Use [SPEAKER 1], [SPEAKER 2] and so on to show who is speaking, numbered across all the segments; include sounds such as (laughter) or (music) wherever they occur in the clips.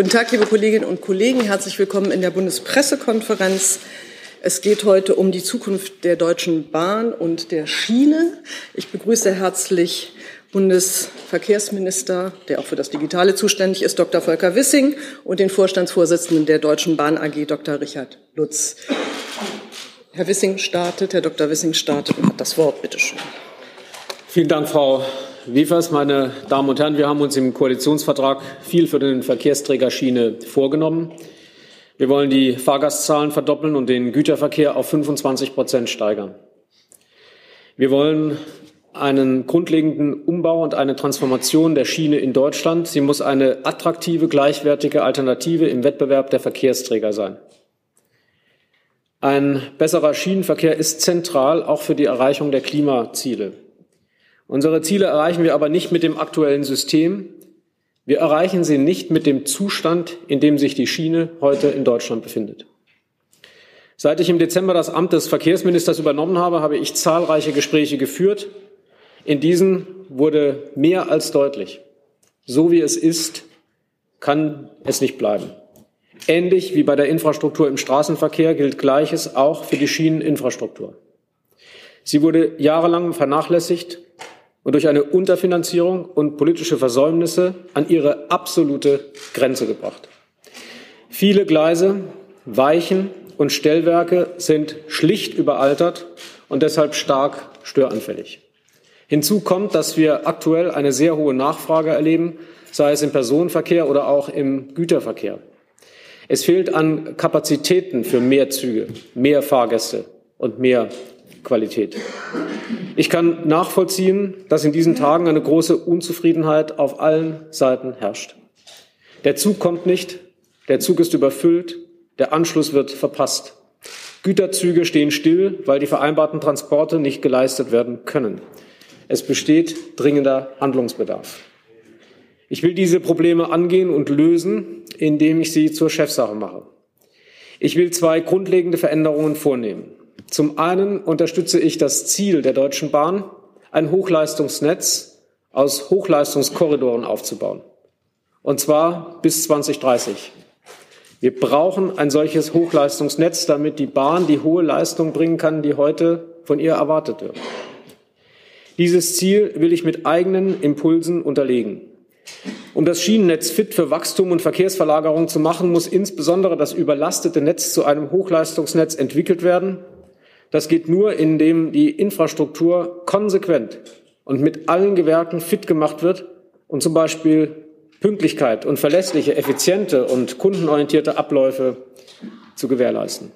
[SPEAKER 1] Guten Tag, liebe Kolleginnen und Kollegen. Herzlich willkommen in der Bundespressekonferenz. Es geht heute um die Zukunft der Deutschen Bahn und der Schiene. Ich begrüße herzlich Bundesverkehrsminister, der auch für das Digitale zuständig ist, Dr. Volker Wissing und den Vorstandsvorsitzenden der Deutschen Bahn AG, Dr. Richard Lutz. Herr Wissing startet, Herr Dr. Wissing startet und hat das Wort. Bitte schön.
[SPEAKER 2] Vielen Dank, Frau Wiefers, meine Damen und Herren, wir haben uns im Koalitionsvertrag viel für den Verkehrsträger Schiene vorgenommen. Wir wollen die Fahrgastzahlen verdoppeln und den Güterverkehr auf 25 Prozent steigern. Wir wollen einen grundlegenden Umbau und eine Transformation der Schiene in Deutschland. Sie muss eine attraktive, gleichwertige Alternative im Wettbewerb der Verkehrsträger sein. Ein besserer Schienenverkehr ist zentral auch für die Erreichung der Klimaziele. Unsere Ziele erreichen wir aber nicht mit dem aktuellen System. Wir erreichen sie nicht mit dem Zustand, in dem sich die Schiene heute in Deutschland befindet. Seit ich im Dezember das Amt des Verkehrsministers übernommen habe, habe ich zahlreiche Gespräche geführt. In diesen wurde mehr als deutlich, so wie es ist, kann es nicht bleiben. Ähnlich wie bei der Infrastruktur im Straßenverkehr gilt Gleiches auch für die Schieneninfrastruktur. Sie wurde jahrelang vernachlässigt und durch eine Unterfinanzierung und politische Versäumnisse an ihre absolute Grenze gebracht. Viele Gleise, Weichen und Stellwerke sind schlicht überaltert und deshalb stark störanfällig. Hinzu kommt, dass wir aktuell eine sehr hohe Nachfrage erleben, sei es im Personenverkehr oder auch im Güterverkehr. Es fehlt an Kapazitäten für mehr Züge, mehr Fahrgäste und mehr Qualität. Ich kann nachvollziehen, dass in diesen Tagen eine große Unzufriedenheit auf allen Seiten herrscht. Der Zug kommt nicht, der Zug ist überfüllt, der Anschluss wird verpasst. Güterzüge stehen still, weil die vereinbarten Transporte nicht geleistet werden können. Es besteht dringender Handlungsbedarf. Ich will diese Probleme angehen und lösen, indem ich sie zur Chefsache mache. Ich will zwei grundlegende Veränderungen vornehmen. Zum einen unterstütze ich das Ziel der Deutschen Bahn, ein Hochleistungsnetz aus Hochleistungskorridoren aufzubauen. Und zwar bis 2030. Wir brauchen ein solches Hochleistungsnetz, damit die Bahn die hohe Leistung bringen kann, die heute von ihr erwartet wird. Dieses Ziel will ich mit eigenen Impulsen unterlegen. Um das Schienennetz fit für Wachstum und Verkehrsverlagerung zu machen, muss insbesondere das überlastete Netz zu einem Hochleistungsnetz entwickelt werden das geht nur, indem die Infrastruktur konsequent und mit allen Gewerken fit gemacht wird und zum Beispiel Pünktlichkeit und verlässliche, effiziente und kundenorientierte Abläufe zu gewährleisten.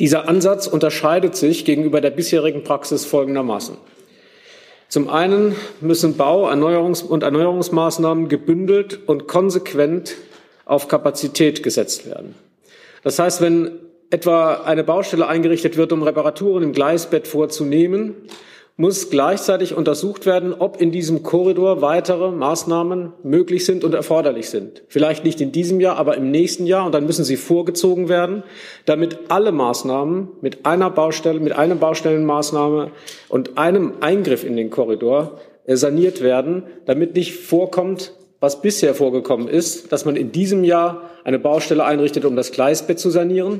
[SPEAKER 2] Dieser Ansatz unterscheidet sich gegenüber der bisherigen Praxis folgendermaßen. Zum einen müssen Bau-, Erneuerungs- und Erneuerungsmaßnahmen gebündelt und konsequent auf Kapazität gesetzt werden. Das heißt, wenn etwa eine Baustelle eingerichtet wird, um Reparaturen im Gleisbett vorzunehmen, muss gleichzeitig untersucht werden, ob in diesem Korridor weitere Maßnahmen möglich sind und erforderlich sind. Vielleicht nicht in diesem Jahr, aber im nächsten Jahr. Und dann müssen sie vorgezogen werden, damit alle Maßnahmen mit einer Baustelle, mit einer Baustellenmaßnahme und einem Eingriff in den Korridor äh, saniert werden, damit nicht vorkommt, was bisher vorgekommen ist, dass man in diesem Jahr eine Baustelle einrichtet, um das Gleisbett zu sanieren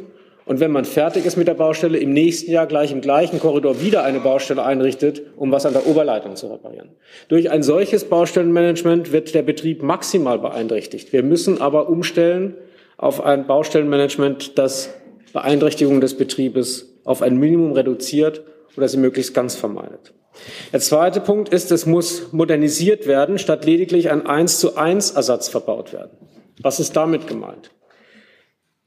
[SPEAKER 2] und wenn man fertig ist mit der Baustelle, im nächsten Jahr gleich im gleichen Korridor wieder eine Baustelle einrichtet, um was an der Oberleitung zu reparieren. Durch ein solches Baustellenmanagement wird der Betrieb maximal beeinträchtigt. Wir müssen aber umstellen auf ein Baustellenmanagement, das Beeinträchtigungen des Betriebes auf ein Minimum reduziert oder sie möglichst ganz vermeidet. Der zweite Punkt ist, es muss modernisiert werden, statt lediglich ein 1 zu 1 Ersatz verbaut werden. Was ist damit gemeint?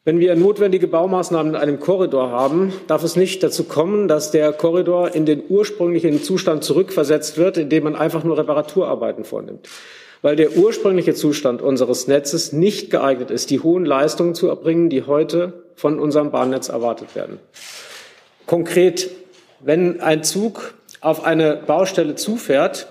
[SPEAKER 2] Wenn wir notwendige Baumaßnahmen in einem Korridor haben, darf es nicht dazu kommen, dass der Korridor in den ursprünglichen Zustand zurückversetzt wird, indem man einfach nur Reparaturarbeiten vornimmt. Weil der ursprüngliche Zustand unseres Netzes nicht geeignet ist, die hohen Leistungen zu erbringen, die heute von unserem Bahnnetz erwartet werden. Konkret, wenn ein Zug auf eine Baustelle zufährt,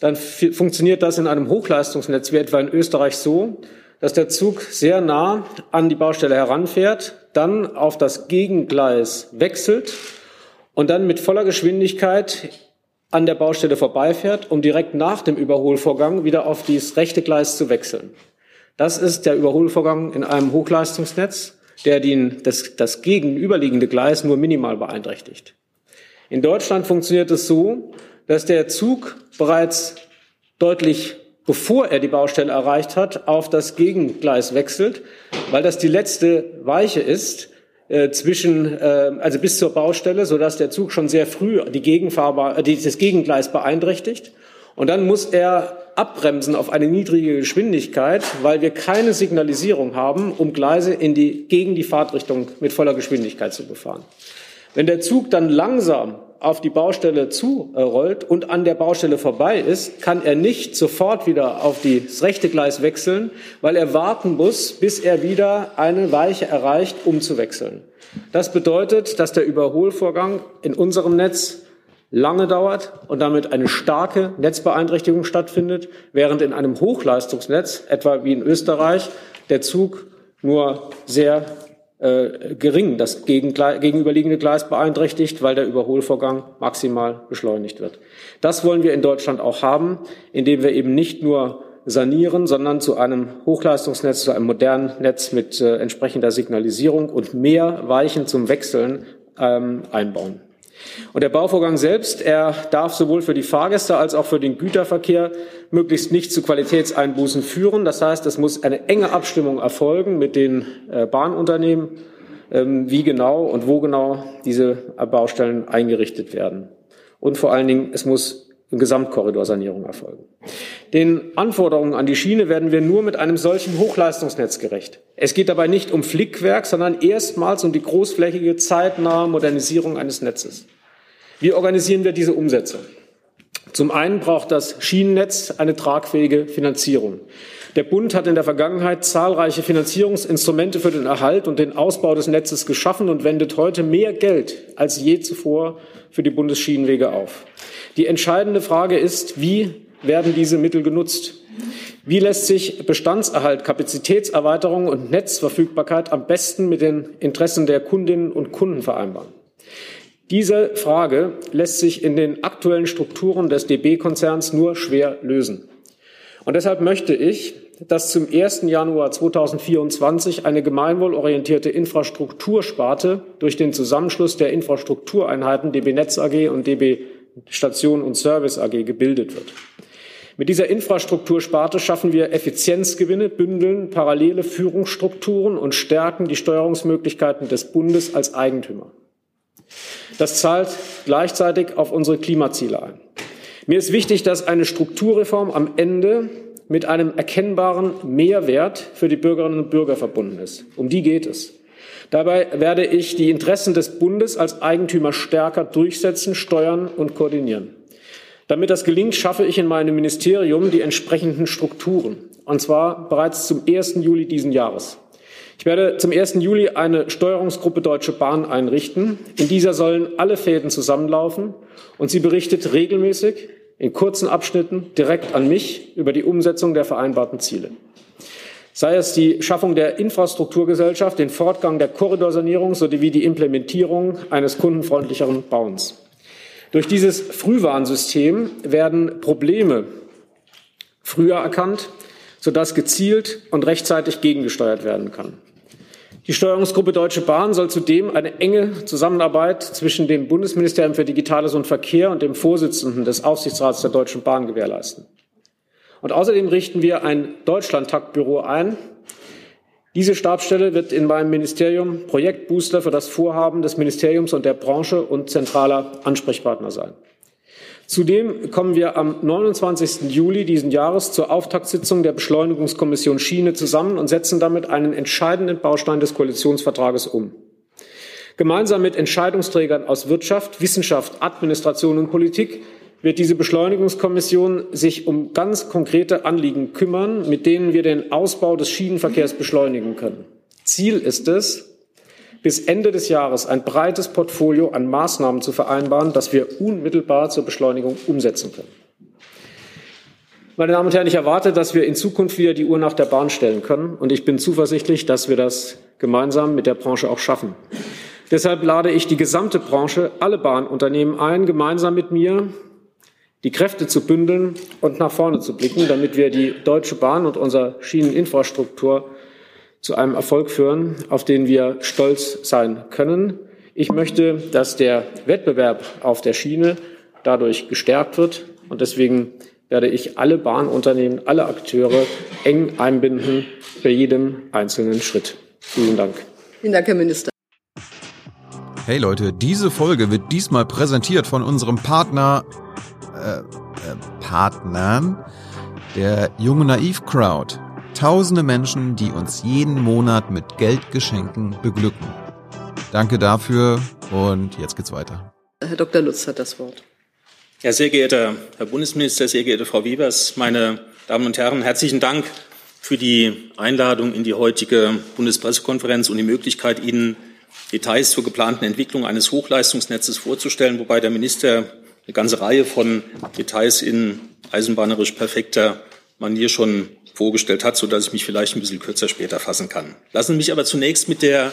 [SPEAKER 2] dann funktioniert das in einem Hochleistungsnetz wie etwa in Österreich so, dass der Zug sehr nah an die Baustelle heranfährt, dann auf das Gegengleis wechselt und dann mit voller Geschwindigkeit an der Baustelle vorbeifährt, um direkt nach dem Überholvorgang wieder auf dieses rechte Gleis zu wechseln. Das ist der Überholvorgang in einem Hochleistungsnetz, der den, das, das gegenüberliegende Gleis nur minimal beeinträchtigt. In Deutschland funktioniert es so, dass der Zug bereits deutlich bevor er die Baustelle erreicht hat, auf das Gegengleis wechselt, weil das die letzte Weiche ist äh, zwischen, äh, also bis zur Baustelle, sodass der Zug schon sehr früh die Gegenfahrbar, äh, das Gegengleis beeinträchtigt. Und dann muss er abbremsen auf eine niedrige Geschwindigkeit, weil wir keine Signalisierung haben, um Gleise in die, gegen die Fahrtrichtung mit voller Geschwindigkeit zu befahren. Wenn der Zug dann langsam auf die Baustelle zurollt und an der Baustelle vorbei ist, kann er nicht sofort wieder auf das rechte Gleis wechseln, weil er warten muss, bis er wieder eine Weiche erreicht, um zu wechseln. Das bedeutet, dass der Überholvorgang in unserem Netz lange dauert und damit eine starke Netzbeeinträchtigung stattfindet, während in einem Hochleistungsnetz, etwa wie in Österreich, der Zug nur sehr äh, gering das gegenüberliegende Gleis beeinträchtigt, weil der Überholvorgang maximal beschleunigt wird. Das wollen wir in Deutschland auch haben, indem wir eben nicht nur sanieren, sondern zu einem Hochleistungsnetz, zu einem modernen Netz mit äh, entsprechender Signalisierung und mehr Weichen zum Wechseln ähm, einbauen. Und der Bauvorgang selbst, er darf sowohl für die Fahrgäste als auch für den Güterverkehr möglichst nicht zu Qualitätseinbußen führen. Das heißt, es muss eine enge Abstimmung erfolgen mit den äh, Bahnunternehmen, ähm, wie genau und wo genau diese Baustellen eingerichtet werden. Und vor allen Dingen, es muss Gesamtkorridorsanierung erfolgen. Den Anforderungen an die Schiene werden wir nur mit einem solchen Hochleistungsnetz gerecht. Es geht dabei nicht um Flickwerk, sondern erstmals um die großflächige, zeitnahe Modernisierung eines Netzes. Wie organisieren wir diese Umsetzung? Zum einen braucht das Schienennetz eine tragfähige Finanzierung. Der Bund hat in der Vergangenheit zahlreiche Finanzierungsinstrumente für den Erhalt und den Ausbau des Netzes geschaffen und wendet heute mehr Geld als je zuvor für die Bundesschienenwege auf. Die entscheidende Frage ist, wie werden diese Mittel genutzt? Wie lässt sich Bestandserhalt, Kapazitätserweiterung und Netzverfügbarkeit am besten mit den Interessen der Kundinnen und Kunden vereinbaren? Diese Frage lässt sich in den aktuellen Strukturen des DB-Konzerns nur schwer lösen. Und deshalb möchte ich, dass zum 1. Januar 2024 eine gemeinwohlorientierte Infrastruktursparte durch den Zusammenschluss der Infrastruktureinheiten DB Netz AG und DB Station und Service AG gebildet wird. Mit dieser Infrastruktursparte schaffen wir Effizienzgewinne, bündeln parallele Führungsstrukturen und stärken die Steuerungsmöglichkeiten des Bundes als Eigentümer. Das zahlt gleichzeitig auf unsere Klimaziele ein. Mir ist wichtig, dass eine Strukturreform am Ende mit einem erkennbaren Mehrwert für die Bürgerinnen und Bürger verbunden ist. Um die geht es. Dabei werde ich die Interessen des Bundes als Eigentümer stärker durchsetzen, steuern und koordinieren. Damit das gelingt, schaffe ich in meinem Ministerium die entsprechenden Strukturen. Und zwar bereits zum 1. Juli diesen Jahres. Ich werde zum 1. Juli eine Steuerungsgruppe Deutsche Bahn einrichten. In dieser sollen alle Fäden zusammenlaufen und sie berichtet regelmäßig in kurzen Abschnitten direkt an mich über die Umsetzung der vereinbarten Ziele. Sei es die Schaffung der Infrastrukturgesellschaft, den Fortgang der Korridorsanierung sowie die Implementierung eines kundenfreundlicheren Bauens. Durch dieses Frühwarnsystem werden Probleme früher erkannt, sodass gezielt und rechtzeitig gegengesteuert werden kann. Die Steuerungsgruppe Deutsche Bahn soll zudem eine enge Zusammenarbeit zwischen dem Bundesministerium für Digitales und Verkehr und dem Vorsitzenden des Aufsichtsrats der Deutschen Bahn gewährleisten. Und außerdem richten wir ein Deutschlandtaktbüro ein. Diese Stabsstelle wird in meinem Ministerium Projektbooster für das Vorhaben des Ministeriums und der Branche und zentraler Ansprechpartner sein. Zudem kommen wir am 29. Juli diesen Jahres zur Auftaktsitzung der Beschleunigungskommission Schiene zusammen und setzen damit einen entscheidenden Baustein des Koalitionsvertrages um. Gemeinsam mit Entscheidungsträgern aus Wirtschaft, Wissenschaft, Administration und Politik wird diese Beschleunigungskommission sich um ganz konkrete Anliegen kümmern, mit denen wir den Ausbau des Schienenverkehrs beschleunigen können. Ziel ist es, bis Ende des Jahres ein breites Portfolio an Maßnahmen zu vereinbaren, das wir unmittelbar zur Beschleunigung umsetzen können. Meine Damen und Herren, ich erwarte, dass wir in Zukunft wieder die Uhr nach der Bahn stellen können. Und ich bin zuversichtlich, dass wir das gemeinsam mit der Branche auch schaffen. Deshalb lade ich die gesamte Branche, alle Bahnunternehmen ein, gemeinsam mit mir die Kräfte zu bündeln und nach vorne zu blicken, damit wir die Deutsche Bahn und unsere Schieneninfrastruktur zu einem Erfolg führen, auf den wir stolz sein können. Ich möchte, dass der Wettbewerb auf der Schiene dadurch gestärkt wird. Und deswegen werde ich alle Bahnunternehmen, alle Akteure eng einbinden bei jedem einzelnen Schritt. Vielen Dank.
[SPEAKER 1] Vielen Dank, Herr Minister.
[SPEAKER 3] Hey Leute, diese Folge wird diesmal präsentiert von unserem Partner, äh, äh, Partnern, der Junge Naiv Crowd. Tausende Menschen, die uns jeden Monat mit Geldgeschenken beglücken. Danke dafür und jetzt geht's weiter.
[SPEAKER 1] Herr Dr. Lutz hat das Wort.
[SPEAKER 4] Ja, sehr geehrter Herr Bundesminister, sehr geehrte Frau Wiebers, meine Damen und Herren, herzlichen Dank für die Einladung in die heutige Bundespressekonferenz und die Möglichkeit, Ihnen Details zur geplanten Entwicklung eines Hochleistungsnetzes vorzustellen, wobei der Minister eine ganze Reihe von Details in eisenbahnerisch perfekter Manier schon vorgestellt hat, sodass ich mich vielleicht ein bisschen kürzer später fassen kann. Lassen Sie mich aber zunächst mit der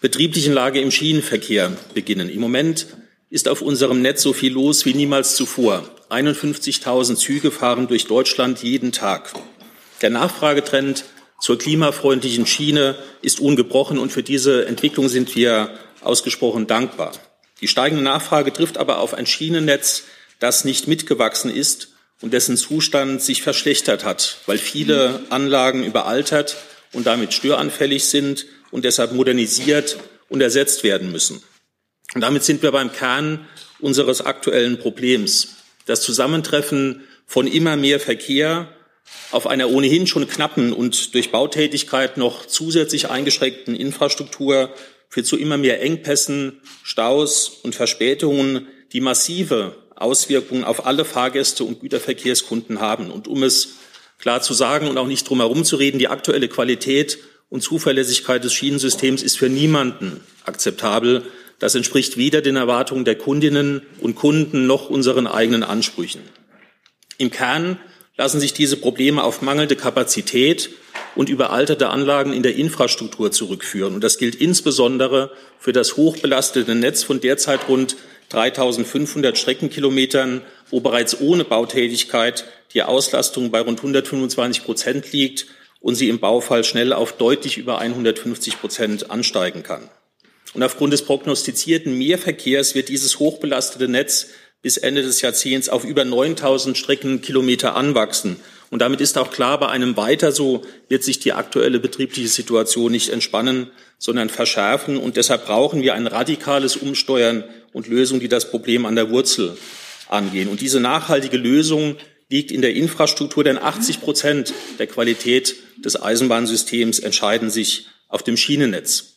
[SPEAKER 4] betrieblichen Lage im Schienenverkehr beginnen. Im Moment ist auf unserem Netz so viel los wie niemals zuvor. 51.000 Züge fahren durch Deutschland jeden Tag. Der Nachfragetrend zur klimafreundlichen Schiene ist ungebrochen und für diese Entwicklung sind wir ausgesprochen dankbar. Die steigende Nachfrage trifft aber auf ein Schienennetz, das nicht mitgewachsen ist und dessen Zustand sich verschlechtert hat, weil viele Anlagen überaltert und damit störanfällig sind und deshalb modernisiert und ersetzt werden müssen. Und damit sind wir beim Kern unseres aktuellen Problems. Das Zusammentreffen von immer mehr Verkehr auf einer ohnehin schon knappen und durch Bautätigkeit noch zusätzlich eingeschränkten Infrastruktur führt zu immer mehr Engpässen, Staus und Verspätungen, die massive Auswirkungen auf alle Fahrgäste und Güterverkehrskunden haben. Und um es klar zu sagen und auch nicht drum herum zu reden, die aktuelle Qualität und Zuverlässigkeit des Schienensystems ist für niemanden akzeptabel. Das entspricht weder den Erwartungen der Kundinnen und Kunden noch unseren eigenen Ansprüchen. Im Kern lassen sich diese Probleme auf mangelnde Kapazität und überalterte Anlagen in der Infrastruktur zurückführen. Und das gilt insbesondere für das hochbelastete Netz von derzeit rund 3500 Streckenkilometern, wo bereits ohne Bautätigkeit die Auslastung bei rund 125 Prozent liegt und sie im Baufall schnell auf deutlich über 150 Prozent ansteigen kann. Und aufgrund des prognostizierten Mehrverkehrs wird dieses hochbelastete Netz bis Ende des Jahrzehnts auf über 9000 Streckenkilometer anwachsen. Und damit ist auch klar, bei einem weiter so wird sich die aktuelle betriebliche Situation nicht entspannen, sondern verschärfen. Und deshalb brauchen wir ein radikales Umsteuern und Lösungen, die das Problem an der Wurzel angehen. Und diese nachhaltige Lösung liegt in der Infrastruktur, denn 80 Prozent der Qualität des Eisenbahnsystems entscheiden sich auf dem Schienennetz.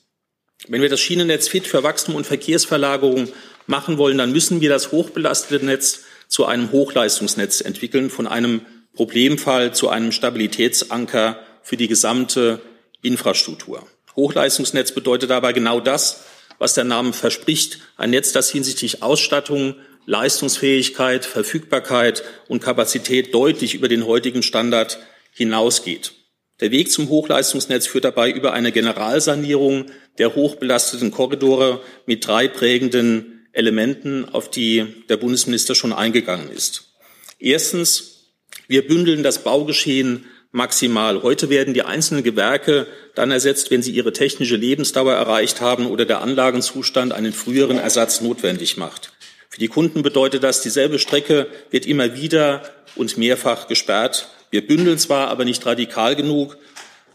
[SPEAKER 4] Wenn wir das Schienennetz fit für Wachstum und Verkehrsverlagerung machen wollen, dann müssen wir das hochbelastete Netz zu einem Hochleistungsnetz entwickeln, von einem Problemfall zu einem Stabilitätsanker für die gesamte Infrastruktur. Hochleistungsnetz bedeutet dabei genau das, was der Name verspricht, ein Netz, das hinsichtlich Ausstattung, Leistungsfähigkeit, Verfügbarkeit und Kapazität deutlich über den heutigen Standard hinausgeht. Der Weg zum Hochleistungsnetz führt dabei über eine Generalsanierung der hochbelasteten Korridore mit drei prägenden Elementen, auf die der Bundesminister schon eingegangen ist. Erstens, wir bündeln das Baugeschehen maximal. Heute werden die einzelnen Gewerke dann ersetzt, wenn sie ihre technische Lebensdauer erreicht haben oder der Anlagenzustand einen früheren Ersatz notwendig macht. Für die Kunden bedeutet das, dieselbe Strecke wird immer wieder und mehrfach gesperrt wir bündeln zwar, aber nicht radikal genug.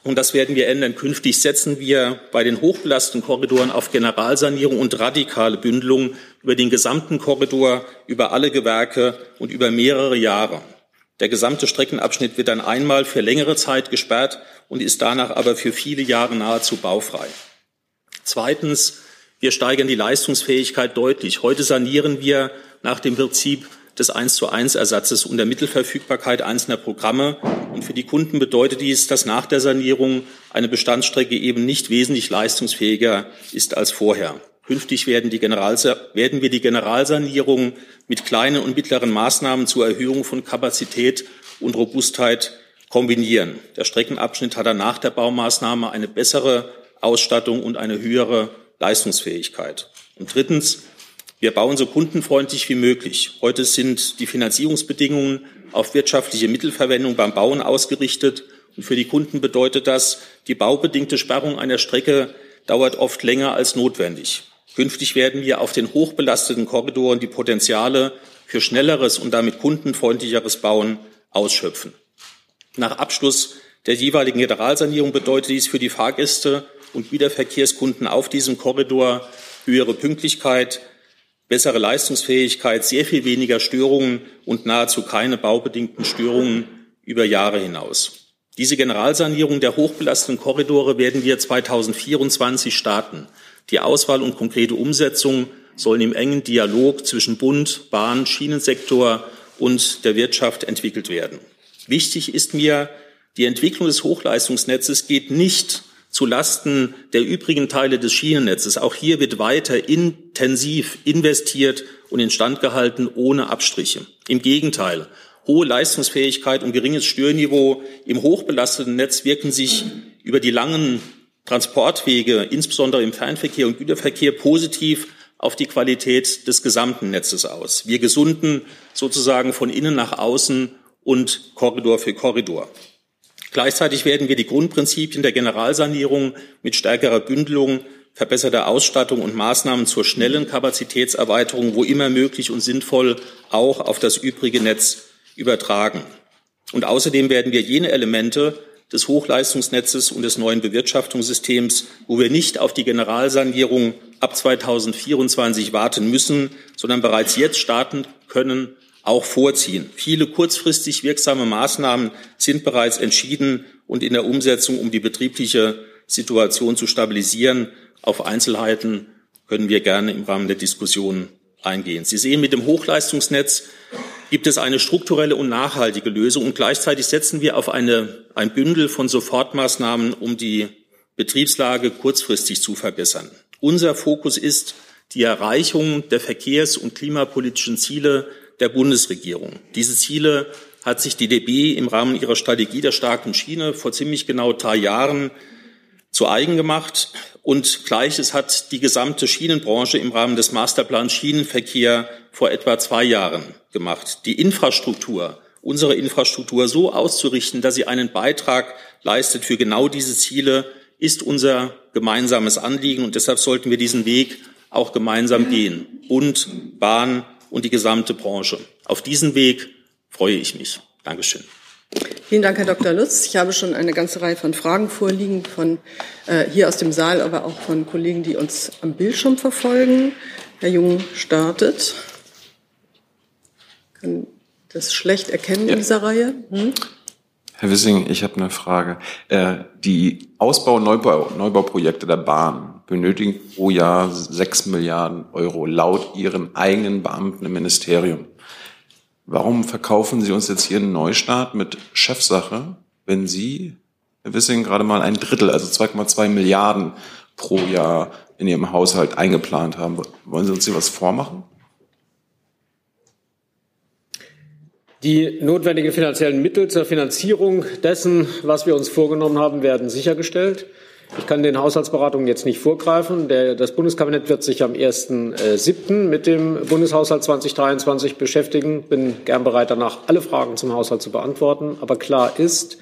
[SPEAKER 4] Und das werden wir ändern. Künftig setzen wir bei den hochbelasteten Korridoren auf Generalsanierung und radikale Bündelung über den gesamten Korridor, über alle Gewerke und über mehrere Jahre. Der gesamte Streckenabschnitt wird dann einmal für längere Zeit gesperrt und ist danach aber für viele Jahre nahezu baufrei. Zweitens, wir steigern die Leistungsfähigkeit deutlich. Heute sanieren wir nach dem Prinzip des 1 zu 1 Ersatzes und der Mittelverfügbarkeit einzelner Programme. Und für die Kunden bedeutet dies, dass nach der Sanierung eine Bestandsstrecke eben nicht wesentlich leistungsfähiger ist als vorher. Künftig werden, werden wir die Generalsanierung mit kleinen und mittleren Maßnahmen zur Erhöhung von Kapazität und Robustheit kombinieren. Der Streckenabschnitt hat dann nach der Baumaßnahme eine bessere Ausstattung und eine höhere Leistungsfähigkeit. Und drittens, Wir bauen so kundenfreundlich wie möglich. Heute sind die Finanzierungsbedingungen auf wirtschaftliche Mittelverwendung beim Bauen ausgerichtet. Und für die Kunden bedeutet das, die baubedingte Sperrung einer Strecke dauert oft länger als notwendig. Künftig werden wir auf den hochbelasteten Korridoren die Potenziale für schnelleres und damit kundenfreundlicheres Bauen ausschöpfen. Nach Abschluss der jeweiligen Generalsanierung bedeutet dies für die Fahrgäste und Wiederverkehrskunden auf diesem Korridor höhere Pünktlichkeit, bessere Leistungsfähigkeit, sehr viel weniger Störungen und nahezu keine baubedingten Störungen über Jahre hinaus. Diese Generalsanierung der hochbelasteten Korridore werden wir 2024 starten. Die Auswahl und konkrete Umsetzung sollen im engen Dialog zwischen Bund, Bahn, Schienensektor und der Wirtschaft entwickelt werden. Wichtig ist mir, die Entwicklung des Hochleistungsnetzes geht nicht zu Lasten der übrigen Teile des Schienennetzes. Auch hier wird weiter intensiv investiert und instand gehalten, ohne Abstriche. Im Gegenteil, hohe Leistungsfähigkeit und geringes Störniveau im hochbelasteten Netz wirken sich über die langen Transportwege, insbesondere im Fernverkehr und Güterverkehr, positiv auf die Qualität des gesamten Netzes aus. Wir gesunden sozusagen von innen nach außen und Korridor für Korridor. Gleichzeitig werden wir die Grundprinzipien der Generalsanierung mit stärkerer Bündelung, verbesserter Ausstattung und Maßnahmen zur schnellen Kapazitätserweiterung, wo immer möglich und sinnvoll, auch auf das übrige Netz übertragen. Und außerdem werden wir jene Elemente des Hochleistungsnetzes und des neuen Bewirtschaftungssystems, wo wir nicht auf die Generalsanierung ab 2024 warten müssen, sondern bereits jetzt starten können, auch vorziehen. Viele kurzfristig wirksame Maßnahmen sind bereits entschieden und in der Umsetzung, um die betriebliche Situation zu stabilisieren. Auf Einzelheiten können wir gerne im Rahmen der Diskussion eingehen. Sie sehen, mit dem Hochleistungsnetz gibt es eine strukturelle und nachhaltige Lösung und gleichzeitig setzen wir auf eine, ein Bündel von Sofortmaßnahmen, um die Betriebslage kurzfristig zu verbessern. Unser Fokus ist die Erreichung der verkehrs- und klimapolitischen Ziele der Bundesregierung. Diese Ziele hat sich die DB im Rahmen ihrer Strategie der starken Schiene vor ziemlich genau drei Jahren zu eigen gemacht. Und Gleiches hat die gesamte Schienenbranche im Rahmen des Masterplans Schienenverkehr vor etwa zwei Jahren gemacht. Die Infrastruktur, unsere Infrastruktur so auszurichten, dass sie einen Beitrag leistet für genau diese Ziele, ist unser gemeinsames Anliegen. Und deshalb sollten wir diesen Weg auch gemeinsam gehen. Bund, Bahn, und die gesamte Branche. Auf diesen Weg freue ich mich. Dankeschön.
[SPEAKER 1] Vielen Dank, Herr Dr. Lutz. Ich habe schon eine ganze Reihe von Fragen vorliegen, von äh, hier aus dem Saal, aber auch von Kollegen, die uns am Bildschirm verfolgen. Herr Jung startet. Kann das schlecht erkennen ja. in dieser Reihe. Hm?
[SPEAKER 5] Herr Wissing, ich habe eine Frage. Äh, die Ausbau- Neubau, Neubauprojekte der Bahn benötigen pro Jahr sechs Milliarden Euro laut Ihren eigenen Beamten im Ministerium. Warum verkaufen Sie uns jetzt hier einen Neustart mit Chefsache, wenn Sie, Herr Wissing, gerade mal ein Drittel, also 2,2 Milliarden pro Jahr in Ihrem Haushalt eingeplant haben? Wollen Sie uns hier was vormachen?
[SPEAKER 2] Die notwendigen finanziellen Mittel zur Finanzierung dessen, was wir uns vorgenommen haben, werden sichergestellt. Ich kann den Haushaltsberatungen jetzt nicht vorgreifen. Der, das Bundeskabinett wird sich am 1.7. mit dem Bundeshaushalt 2023 beschäftigen. Bin gern bereit, danach alle Fragen zum Haushalt zu beantworten. Aber klar ist,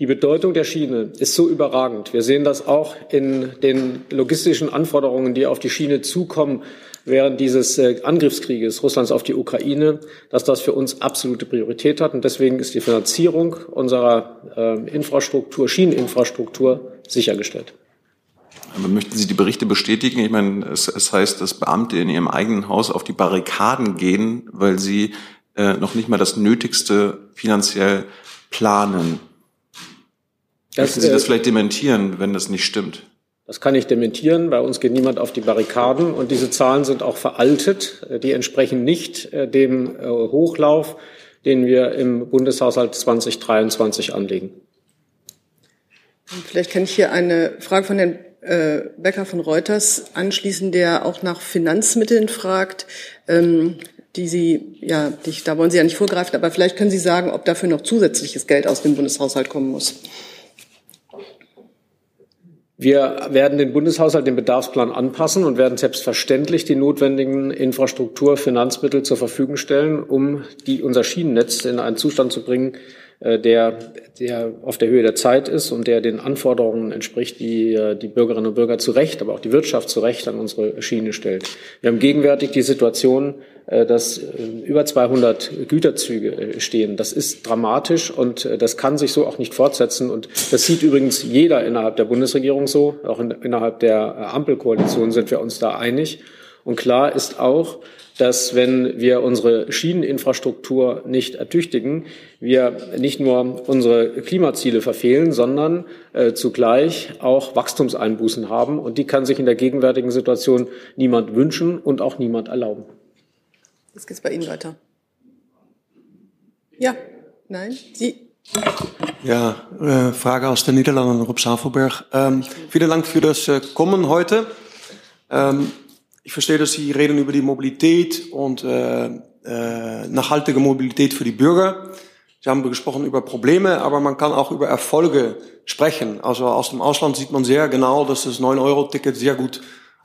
[SPEAKER 2] die Bedeutung der Schiene ist so überragend. Wir sehen das auch in den logistischen Anforderungen, die auf die Schiene zukommen während dieses äh, Angriffskrieges Russlands auf die Ukraine, dass das für uns absolute Priorität hat. Und deswegen ist die Finanzierung unserer äh, Infrastruktur, Schieneninfrastruktur sichergestellt.
[SPEAKER 5] Aber möchten Sie die Berichte bestätigen? Ich meine, es, es heißt, dass Beamte in ihrem eigenen Haus auf die Barrikaden gehen, weil sie äh, noch nicht mal das Nötigste finanziell planen. Das, möchten Sie das äh, vielleicht dementieren, wenn das nicht stimmt?
[SPEAKER 2] Das kann ich dementieren. Bei uns geht niemand auf die Barrikaden und diese Zahlen sind auch veraltet. Die entsprechen nicht äh, dem äh, Hochlauf, den wir im Bundeshaushalt 2023 anlegen.
[SPEAKER 1] Vielleicht kann ich hier eine Frage von Herrn äh, Becker von Reuters anschließen, der auch nach Finanzmitteln fragt, ähm, die Sie, ja, die, da wollen Sie ja nicht vorgreifen, aber vielleicht können Sie sagen, ob dafür noch zusätzliches Geld aus dem Bundeshaushalt kommen muss.
[SPEAKER 2] Wir werden den Bundeshaushalt dem Bedarfsplan anpassen und werden selbstverständlich die notwendigen Infrastrukturfinanzmittel zur Verfügung stellen, um die, unser Schienennetz in einen Zustand zu bringen, der, der auf der Höhe der Zeit ist und der den Anforderungen entspricht, die äh, die Bürgerinnen und Bürger zu Recht, aber auch die Wirtschaft zu Recht an unsere Schiene stellt. Wir haben gegenwärtig die Situation, äh, dass über 200 Güterzüge stehen. Das ist dramatisch und das kann sich so auch nicht fortsetzen. Und das sieht übrigens jeder innerhalb der Bundesregierung so. Auch in, innerhalb der Ampelkoalition sind wir uns da einig. Und klar ist auch, dass wenn wir unsere Schieneninfrastruktur nicht ertüchtigen, wir nicht nur unsere Klimaziele verfehlen, sondern äh, zugleich auch Wachstumseinbußen haben. Und die kann sich in der gegenwärtigen Situation niemand wünschen und auch niemand erlauben.
[SPEAKER 1] Jetzt geht es bei Ihnen weiter. Ja, nein, Sie.
[SPEAKER 6] Ja, äh, Frage aus den Niederlanden, Rob Safelberg. Ähm, vielen Dank für das äh, Kommen heute. Ähm, ich verstehe, dass Sie reden über die Mobilität und äh, äh, nachhaltige Mobilität für die Bürger. Sie haben gesprochen über Probleme, aber man kann auch über Erfolge sprechen. Also aus dem Ausland sieht man sehr genau, dass das 9-Euro-Ticket sehr gut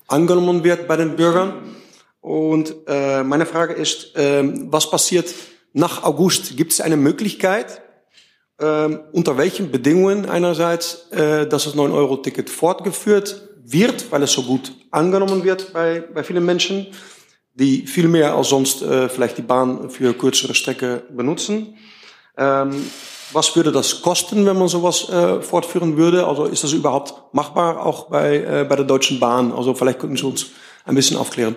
[SPEAKER 6] angenommen wird bei den Bürgern. Und äh, meine Frage ist, äh, was passiert nach August? Gibt es eine Möglichkeit, äh, unter welchen Bedingungen einerseits, äh, dass das 9-Euro-Ticket fortgeführt wird, weil es so gut angenommen wird bei, bei vielen Menschen, die viel mehr als sonst äh, vielleicht die Bahn für kürzere Strecke benutzen. Ähm, was würde das kosten, wenn man sowas äh, fortführen würde? Also ist das überhaupt machbar, auch bei, äh, bei der Deutschen Bahn? Also vielleicht könnten Sie uns ein bisschen aufklären.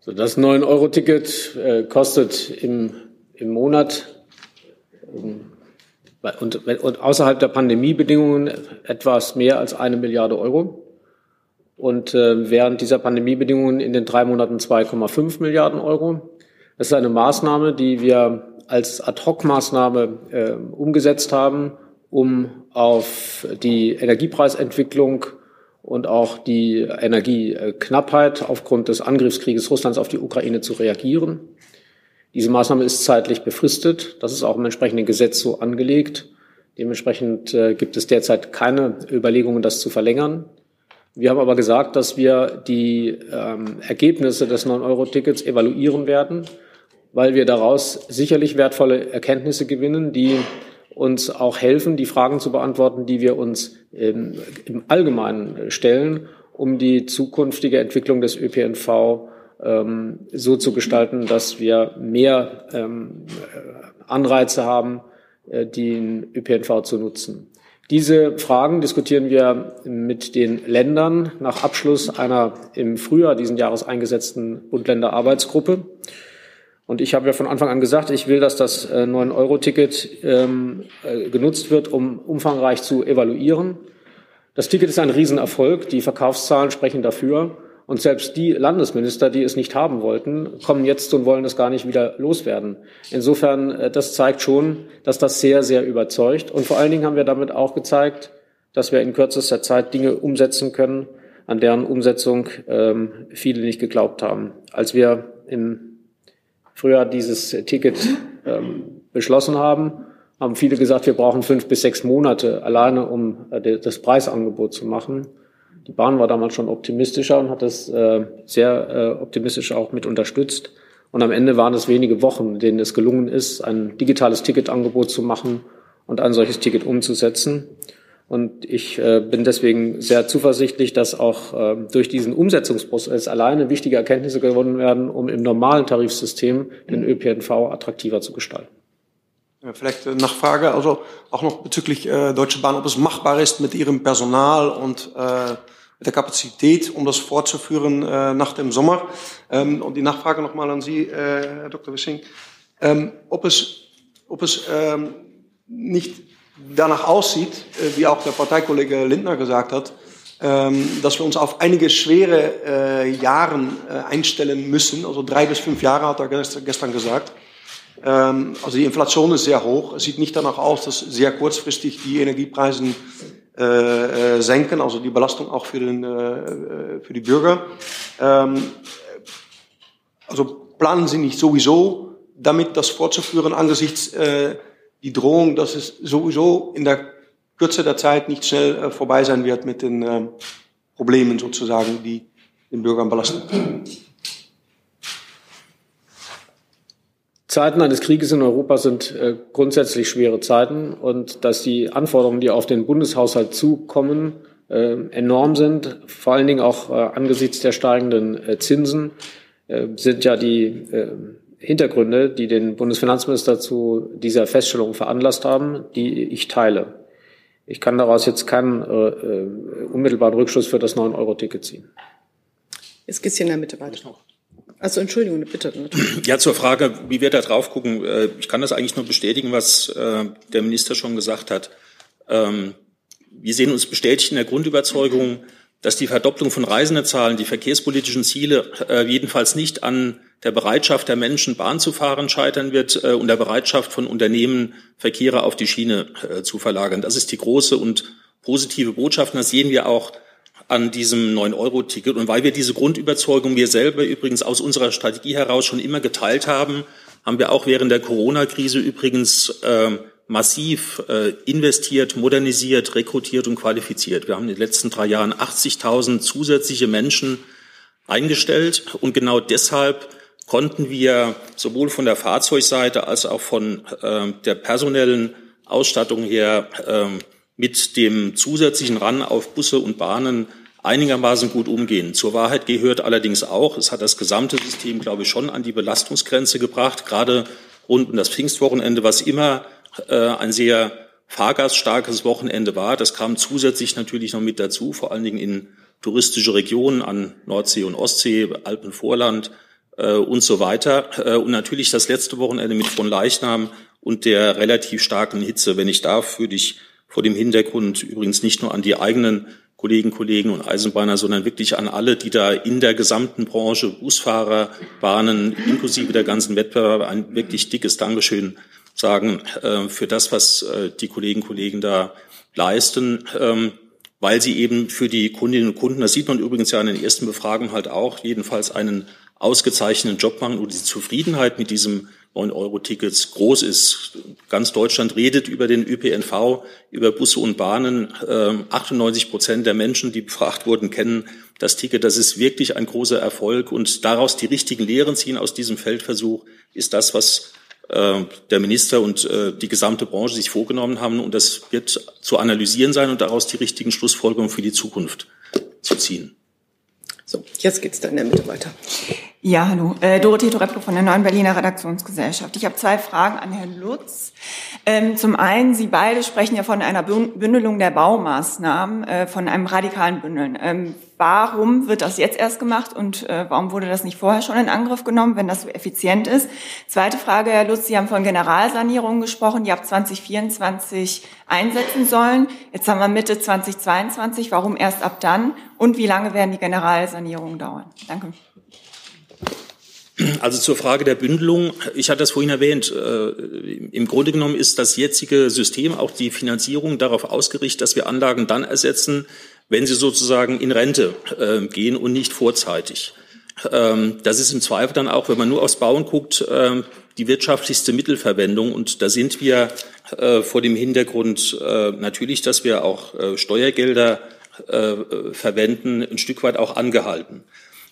[SPEAKER 2] So, das 9-Euro-Ticket äh, kostet im, im Monat ähm, und, und außerhalb der Pandemiebedingungen etwas mehr als eine Milliarde Euro. Und äh, während dieser Pandemiebedingungen in den drei Monaten 2,5 Milliarden Euro. Das ist eine Maßnahme, die wir als Ad-Hoc-Maßnahme äh, umgesetzt haben, um auf die Energiepreisentwicklung und auch die Energieknappheit aufgrund des Angriffskrieges Russlands auf die Ukraine zu reagieren. Diese Maßnahme ist zeitlich befristet. Das ist auch im entsprechenden Gesetz so angelegt. Dementsprechend äh, gibt es derzeit keine Überlegungen, das zu verlängern. Wir haben aber gesagt, dass wir die ähm, Ergebnisse des 9-Euro-Tickets evaluieren werden, weil wir daraus sicherlich wertvolle Erkenntnisse gewinnen, die uns auch helfen, die Fragen zu beantworten, die wir uns ähm, im Allgemeinen stellen, um die zukünftige Entwicklung des ÖPNV ähm, so zu gestalten, dass wir mehr ähm, Anreize haben, äh, den ÖPNV zu nutzen. Diese Fragen diskutieren wir mit den Ländern nach Abschluss einer im Frühjahr diesen Jahres eingesetzten Bund-Länder-Arbeitsgruppe. Und ich habe ja von Anfang an gesagt, ich will, dass das 9-Euro-Ticket ähm, äh, genutzt wird, um umfangreich zu evaluieren. Das Ticket ist ein Riesenerfolg. Die Verkaufszahlen sprechen dafür. Und selbst die Landesminister, die es nicht haben wollten, kommen jetzt und wollen es gar nicht wieder loswerden. Insofern, äh, das zeigt schon, dass das sehr, sehr überzeugt. Und vor allen Dingen haben wir damit auch gezeigt, dass wir in kürzester Zeit Dinge umsetzen können, an deren Umsetzung ähm, viele nicht geglaubt haben. Als wir im Frühjahr dieses Ticket ähm, beschlossen haben, haben viele gesagt, wir brauchen fünf bis sechs Monate alleine, um äh, das Preisangebot zu machen. Die Bahn war damals schon optimistischer und hat das äh, sehr äh, optimistisch auch mit unterstützt. Und am Ende waren es wenige Wochen, denen es gelungen ist, ein digitales Ticketangebot zu machen und ein solches Ticket umzusetzen. Und ich äh, bin deswegen sehr zuversichtlich, dass auch äh, durch diesen Umsetzungsprozess alleine wichtige Erkenntnisse gewonnen werden, um im normalen Tarifsystem den ÖPNV attraktiver zu gestalten.
[SPEAKER 6] Vielleicht äh, Nachfrage, also auch noch bezüglich äh, Deutsche Bahn, ob es machbar ist mit ihrem Personal und äh, mit der Kapazität, um das fortzuführen äh, nach dem Sommer. Ähm, und die Nachfrage nochmal an Sie, äh, Herr Dr. Wissing, ähm, ob es, ob es ähm, nicht danach aussieht, äh, wie auch der Parteikollege Lindner gesagt hat, ähm, dass wir uns auf einige schwere äh, Jahren einstellen müssen, also drei bis fünf Jahre hat er gestern gesagt. Ähm, also die Inflation ist sehr hoch. Es sieht nicht danach aus, dass sehr kurzfristig die Energiepreise äh, äh, senken, also die Belastung auch für, den, äh, für die Bürger. Ähm, also planen Sie nicht sowieso damit das fortzuführen angesichts äh, die Drohung, dass es sowieso in der Kürze der Zeit nicht schnell äh, vorbei sein wird mit den äh, Problemen sozusagen, die den Bürgern belasten.
[SPEAKER 2] Zeiten eines Krieges in Europa sind äh, grundsätzlich schwere Zeiten und dass die Anforderungen, die auf den Bundeshaushalt zukommen, äh, enorm sind, vor allen Dingen auch äh, angesichts der steigenden äh, Zinsen, äh, sind ja die äh, Hintergründe, die den Bundesfinanzminister zu dieser Feststellung veranlasst haben, die ich teile. Ich kann daraus jetzt keinen unmittelbaren Rückschluss für das 9-Euro-Ticket ziehen.
[SPEAKER 1] Jetzt geht's hier in der Mitte weiter. Also Entschuldigung, bitte. (clears throat)
[SPEAKER 4] Ja, zur Frage, wie wir da drauf gucken. Äh, ich kann das eigentlich nur bestätigen, was äh, der Minister schon gesagt hat. Ähm, wir sehen uns bestätigt in der Grundüberzeugung, dass die Verdopplung von Reisendezahlen, die verkehrspolitischen Ziele äh, jedenfalls nicht an der Bereitschaft der Menschen, Bahn zu fahren, scheitern wird und der Bereitschaft von Unternehmen, Verkehre auf die Schiene zu verlagern. Das ist die große und positive Botschaft. Und das sehen wir auch an diesem 9-Euro-Ticket. Und weil wir diese Grundüberzeugung wir selber übrigens aus unserer Strategie heraus schon immer geteilt haben, haben wir auch während der Corona-Krise übrigens äh, massiv äh, investiert, modernisiert, rekrutiert und qualifiziert. Wir haben in den letzten drei Jahren 80.000 zusätzliche Menschen eingestellt und genau deshalb konnten wir sowohl von der Fahrzeugseite als auch von äh, der personellen Ausstattung her äh, mit dem zusätzlichen Ran auf Busse und Bahnen einigermaßen gut umgehen. Zur Wahrheit gehört allerdings auch, es hat das gesamte System, glaube ich, schon an die Belastungsgrenze gebracht, gerade rund um das Pfingstwochenende, was immer äh, ein sehr fahrgaststarkes Wochenende war. Das kam zusätzlich natürlich noch mit dazu, vor allen Dingen in touristische Regionen an Nordsee und Ostsee, Alpenvorland, äh, und so weiter. Äh, und natürlich das letzte Wochenende mit von Leichnam und der relativ starken Hitze. Wenn ich darf, würde ich vor dem Hintergrund übrigens nicht nur an die eigenen Kollegen, Kollegen und Eisenbahner, sondern wirklich an alle, die da in der gesamten Branche, Busfahrer, Bahnen, inklusive der ganzen Wettbewerber, ein wirklich dickes Dankeschön sagen äh, für das, was äh, die Kollegen, Kollegen da leisten. Ähm, weil sie eben für die Kundinnen und Kunden, das sieht man übrigens ja in den ersten Befragungen halt auch, jedenfalls einen ausgezeichneten Job machen und die Zufriedenheit mit diesem 9-Euro-Tickets groß ist. Ganz Deutschland redet über den ÖPNV, über Busse und Bahnen. 98 ähm, Prozent der Menschen, die befragt wurden, kennen das Ticket. Das ist wirklich ein großer Erfolg. Und daraus die richtigen Lehren ziehen aus diesem Feldversuch ist das, was äh, der Minister und äh, die gesamte Branche sich vorgenommen haben. Und das wird zu analysieren sein und daraus die richtigen Schlussfolgerungen für die Zukunft zu ziehen.
[SPEAKER 1] So, jetzt geht's da in der Mitte weiter.
[SPEAKER 7] Ja, hallo. Äh, Dorothee Torepko von der Neuen Berliner Redaktionsgesellschaft. Ich habe zwei Fragen an Herrn Lutz. Ähm, zum einen, Sie beide sprechen ja von einer Bündelung der Baumaßnahmen, äh, von einem radikalen Bündeln. Ähm, warum wird das jetzt erst gemacht und äh, warum wurde das nicht vorher schon in Angriff genommen, wenn das so effizient ist? Zweite Frage, Herr Lutz, Sie haben von Generalsanierung gesprochen, die ab 2024 einsetzen sollen. Jetzt haben wir Mitte 2022. Warum erst ab dann? Und wie lange werden die Generalsanierungen dauern? Danke.
[SPEAKER 4] Also zur Frage der Bündelung. Ich hatte das vorhin erwähnt. Äh, Im Grunde genommen ist das jetzige System, auch die Finanzierung, darauf ausgerichtet, dass wir Anlagen dann ersetzen, wenn sie sozusagen in Rente äh, gehen und nicht vorzeitig. Ähm, das ist im Zweifel dann auch, wenn man nur aufs Bauen guckt, äh, die wirtschaftlichste Mittelverwendung. Und da sind wir vor dem Hintergrund natürlich, dass wir auch Steuergelder verwenden, ein Stück weit auch angehalten.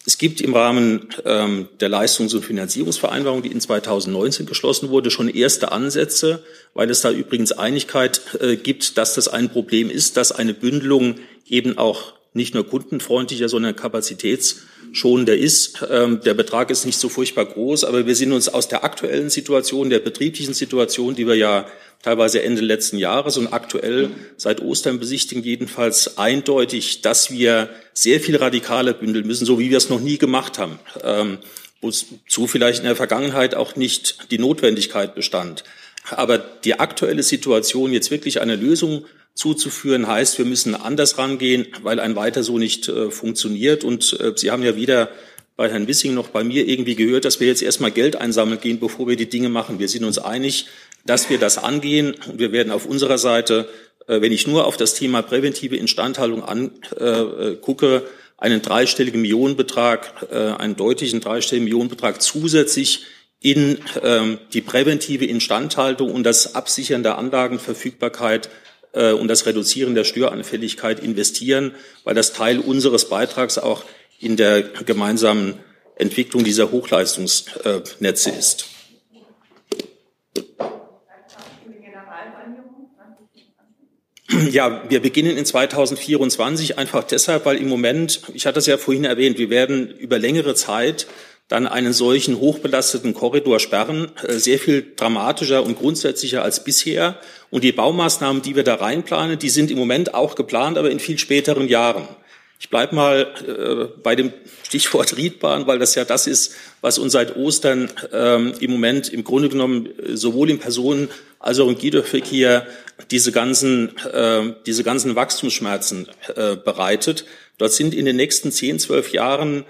[SPEAKER 4] Es gibt im Rahmen ähm, der Leistungs- und Finanzierungsvereinbarung, die in 2019 geschlossen wurde, schon erste Ansätze, weil es da übrigens Einigkeit äh, gibt, dass das ein Problem ist, dass eine Bündelung eben auch nicht nur kundenfreundlicher, sondern kapazitätsschonender ist. Ähm, der Betrag ist nicht so furchtbar groß, aber wir sind uns aus der aktuellen Situation, der betrieblichen Situation, die wir ja teilweise Ende letzten Jahres und aktuell seit Ostern besichtigen, jedenfalls eindeutig, dass wir sehr viel radikaler bündeln müssen, so wie wir es noch nie gemacht haben. Ähm, wozu vielleicht in der Vergangenheit auch nicht die Notwendigkeit bestand. Aber die aktuelle Situation, jetzt wirklich eine Lösung zuzuführen, heißt, wir müssen anders rangehen, weil ein weiter so nicht äh, funktioniert. Und äh, Sie haben ja wieder bei Herrn Wissing noch bei mir irgendwie gehört, dass wir jetzt erstmal Geld einsammeln gehen, bevor wir die Dinge machen. Wir sind uns einig, dass wir das angehen. Und wir werden auf unserer Seite, äh, wenn ich nur auf das Thema präventive Instandhaltung angucke, äh, einen dreistelligen Millionenbetrag, äh, einen deutlichen dreistelligen Millionenbetrag zusätzlich in ähm, die präventive Instandhaltung und das Absichern der Anlagenverfügbarkeit äh, und das Reduzieren der Störanfälligkeit investieren, weil das Teil unseres Beitrags auch in der gemeinsamen Entwicklung dieser Hochleistungsnetze ist. Ja, wir beginnen in 2024 einfach deshalb, weil im Moment, ich hatte es ja vorhin erwähnt, wir werden über längere Zeit dann einen solchen hochbelasteten Korridor sperren, äh, sehr viel dramatischer und grundsätzlicher als bisher. Und die Baumaßnahmen, die wir da reinplanen, die sind im Moment auch geplant, aber in viel späteren Jahren. Ich bleibe mal äh, bei dem Stichwort Riedbahn, weil das ja das ist, was uns seit Ostern ähm, im Moment im Grunde genommen äh, sowohl im Personen- als auch im Güterverkehr diese ganzen, äh, diese ganzen Wachstumsschmerzen äh, bereitet. Dort sind in den nächsten zehn, zwölf Jahren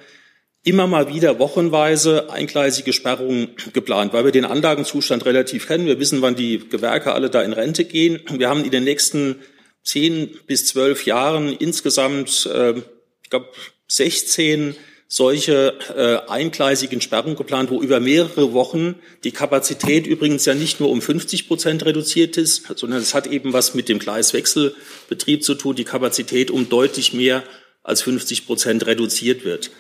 [SPEAKER 4] immer mal wieder wochenweise eingleisige Sperrungen geplant, weil wir den Anlagenzustand relativ kennen. Wir wissen, wann die Gewerke alle da in Rente gehen. Wir haben in den nächsten zehn bis zwölf Jahren insgesamt, äh, ich glaube, 16 solche äh, eingleisigen Sperrungen geplant, wo über mehrere Wochen die Kapazität übrigens ja nicht nur um 50 Prozent reduziert ist, sondern es hat eben was mit dem Gleiswechselbetrieb zu tun, die Kapazität um deutlich mehr als 50 Prozent reduziert wird.